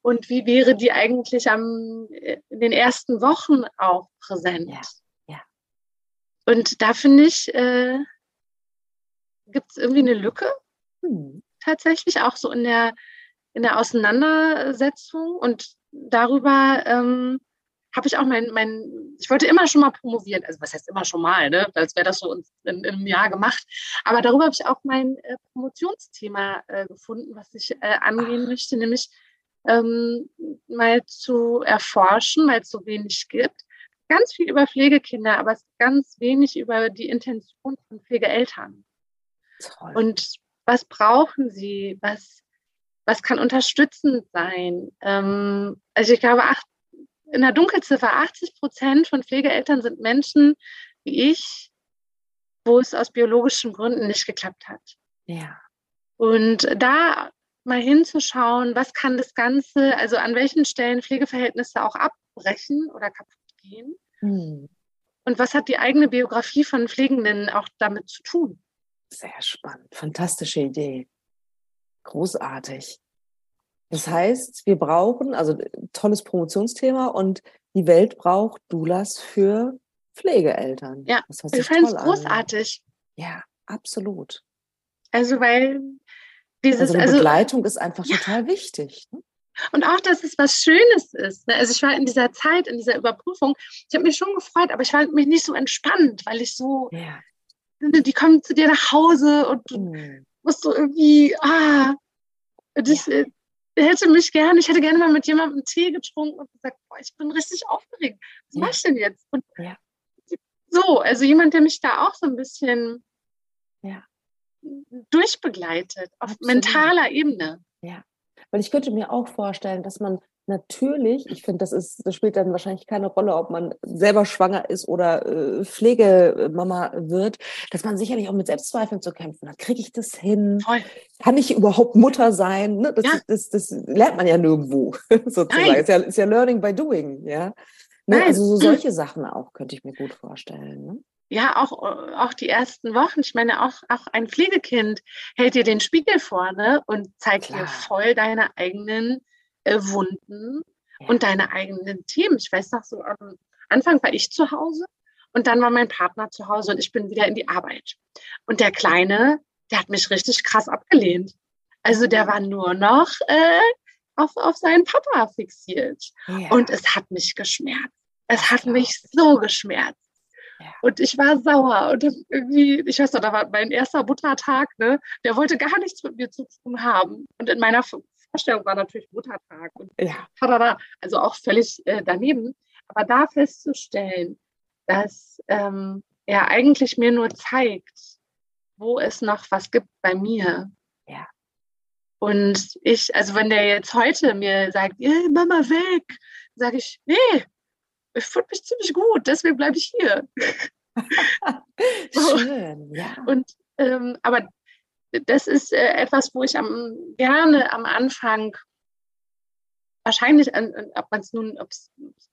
[SPEAKER 3] Und wie wäre die eigentlich am, in den ersten Wochen auch präsent? Ja. ja. Und da finde ich, äh, gibt es irgendwie eine Lücke. Hm. Tatsächlich auch so in der, in der Auseinandersetzung und darüber ähm, habe ich auch mein, mein, ich wollte immer schon mal promovieren, also was heißt immer schon mal, ne? als wäre das so in, in, in, einem Jahr gemacht. Aber darüber habe ich auch mein äh, Promotionsthema äh, gefunden, was ich äh, angehen Ach. möchte, nämlich ähm, mal zu erforschen, weil es so wenig gibt. Ganz viel über Pflegekinder, aber ganz wenig über die Intention von Pflegeeltern. Toll. Und was brauchen sie? Was, was kann unterstützend sein? Ähm, also ich glaube, acht, in der Dunkelziffer 80 Prozent von Pflegeeltern sind Menschen wie ich, wo es aus biologischen Gründen nicht geklappt hat. Ja. Und da mal hinzuschauen, was kann das Ganze, also an welchen Stellen Pflegeverhältnisse auch abbrechen oder kaputt gehen. Hm. Und was hat die eigene Biografie von Pflegenden auch damit zu tun?
[SPEAKER 2] Sehr spannend, fantastische Idee. Großartig. Das heißt, wir brauchen, also tolles Promotionsthema und die Welt braucht Doulas für Pflegeeltern.
[SPEAKER 3] Ja, das ich fand es großartig.
[SPEAKER 2] An. Ja, absolut.
[SPEAKER 3] Also, weil
[SPEAKER 2] dieses. Also, eine also, Begleitung ist einfach ja. total wichtig. Ne?
[SPEAKER 3] Und auch, dass es was Schönes ist. Ne? Also ich war in dieser Zeit, in dieser Überprüfung, ich habe mich schon gefreut, aber ich war mich nicht so entspannt, weil ich so, ja. die kommen zu dir nach Hause und du mhm. musst so irgendwie, ah, das, ja. Hätte mich gerne, ich hätte gerne mal mit jemandem Tee getrunken und gesagt, boah, ich bin richtig aufgeregt. Was ja. mach ich denn jetzt? Und ja. so, also jemand, der mich da auch so ein bisschen ja. durchbegleitet, auf Absolut. mentaler Ebene.
[SPEAKER 2] Ja. Weil ich könnte mir auch vorstellen, dass man natürlich, ich finde, das ist, das spielt dann wahrscheinlich keine Rolle, ob man selber schwanger ist oder äh, Pflegemama wird, dass man sicherlich auch mit Selbstzweifeln zu kämpfen hat. Kriege ich das hin? Voll. Kann ich überhaupt Mutter sein? Ne? Das, ja. das, das, das, lernt man ja nirgendwo, sozusagen. Ist ja, ist ja Learning by Doing, ja. Ne? Also so solche Sachen auch, könnte ich mir gut vorstellen. Ne?
[SPEAKER 3] ja, auch, auch die ersten Wochen. Ich meine, auch, auch ein Pflegekind hält dir den Spiegel vorne und zeigt Klar. dir voll deine eigenen äh, Wunden und deine eigenen Themen. Ich weiß noch so, am Anfang war ich zu Hause und dann war mein Partner zu Hause und ich bin wieder in die Arbeit. Und der Kleine, der hat mich richtig krass abgelehnt. Also der war nur noch äh, auf, auf seinen Papa fixiert. Ja. Und es hat mich geschmerzt. Es hat mich so geschmerzt. Und ich war sauer und irgendwie, ich weiß noch, da war mein erster Muttertag, ne, der wollte gar nichts mit mir zu tun haben. Und in meiner Vorstellung war natürlich Muttertag und ja. da also auch völlig äh, daneben. Aber da festzustellen, dass ähm, er eigentlich mir nur zeigt, wo es noch was gibt bei mir.
[SPEAKER 2] Ja.
[SPEAKER 3] Und ich, also wenn der jetzt heute mir sagt, Mama weg, sage ich, nee, ich fühle mich ziemlich gut, deswegen bleibe ich hier.
[SPEAKER 2] Schön, ja.
[SPEAKER 3] Und ähm, aber das ist äh, etwas, wo ich am, gerne am Anfang wahrscheinlich, an, ob man es nun, ob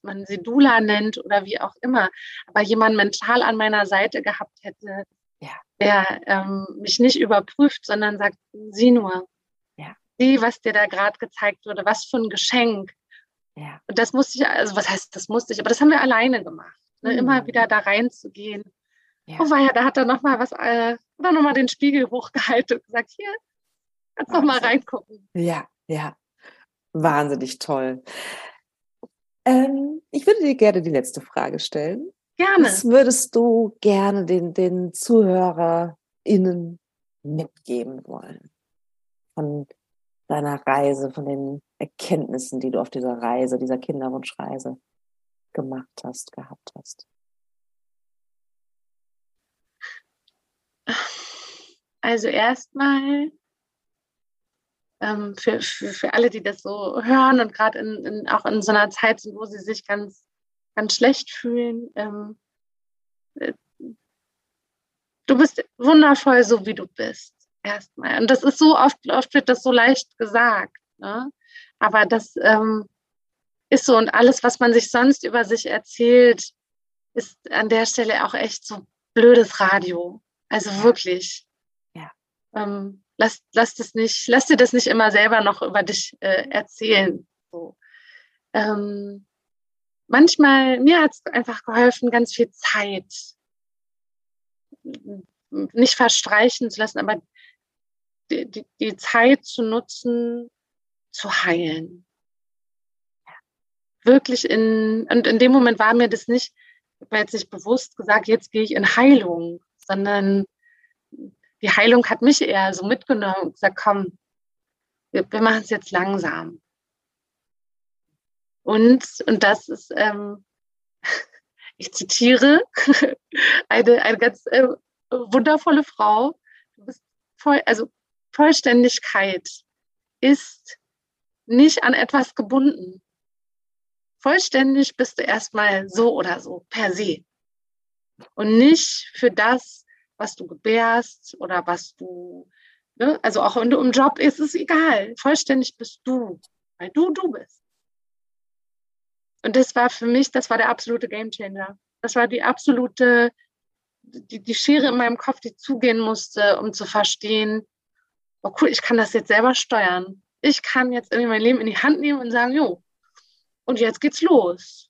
[SPEAKER 3] man Sedula nennt oder wie auch immer, aber jemand mental an meiner Seite gehabt hätte, ja. der ähm, mich nicht überprüft, sondern sagt, sieh nur,
[SPEAKER 2] ja.
[SPEAKER 3] sieh, was dir da gerade gezeigt wurde, was für ein Geschenk,
[SPEAKER 2] ja.
[SPEAKER 3] Und das musste ich, also was heißt, das musste ich, aber das haben wir alleine gemacht. Ne? Mhm. Immer wieder da reinzugehen. Ja. Oh, war ja, da hat er nochmal was, äh, oder nochmal den Spiegel hochgehalten und gesagt, hier, kannst noch mal reingucken.
[SPEAKER 2] Ja, ja. Wahnsinnig toll. Ähm, ich würde dir gerne die letzte Frage stellen.
[SPEAKER 3] Gerne.
[SPEAKER 2] Was würdest du gerne den, den ZuhörerInnen mitgeben wollen? Von deiner Reise, von den Erkenntnissen, die du auf dieser Reise, dieser Kinderwunschreise gemacht hast, gehabt hast?
[SPEAKER 3] Also erstmal ähm, für, für, für alle, die das so hören und gerade in, in, auch in so einer Zeit sind, wo sie sich ganz, ganz schlecht fühlen, ähm, äh, du bist wundervoll, so wie du bist. Erstmal. Und das ist so oft, oft wird das so leicht gesagt. Ne? Aber das ähm, ist so und alles, was man sich sonst über sich erzählt, ist an der Stelle auch echt so blödes Radio. Also wirklich. Ähm, lass, lass, das nicht, lass dir das nicht immer selber noch über dich äh, erzählen. So. Ähm, manchmal, mir hat es einfach geholfen, ganz viel Zeit nicht verstreichen zu lassen, aber die, die, die Zeit zu nutzen, zu heilen. Wirklich in, und in dem Moment war mir das nicht, ich habe jetzt nicht bewusst gesagt, jetzt gehe ich in Heilung, sondern die Heilung hat mich eher so mitgenommen und gesagt, komm, wir, wir machen es jetzt langsam. Und, und das ist, ähm, ich zitiere, eine, eine ganz äh, wundervolle Frau. Du bist voll, also Vollständigkeit ist nicht an etwas gebunden. Vollständig bist du erstmal so oder so, per se. Und nicht für das, was du gebärst oder was du, ne? also auch wenn du im Job ist, ist es egal. Vollständig bist du, weil du du bist. Und das war für mich, das war der absolute Gamechanger. Das war die absolute, die, die Schere in meinem Kopf, die zugehen musste, um zu verstehen, oh cool, ich kann das jetzt selber steuern ich kann jetzt irgendwie mein Leben in die Hand nehmen und sagen, jo, und jetzt geht's los.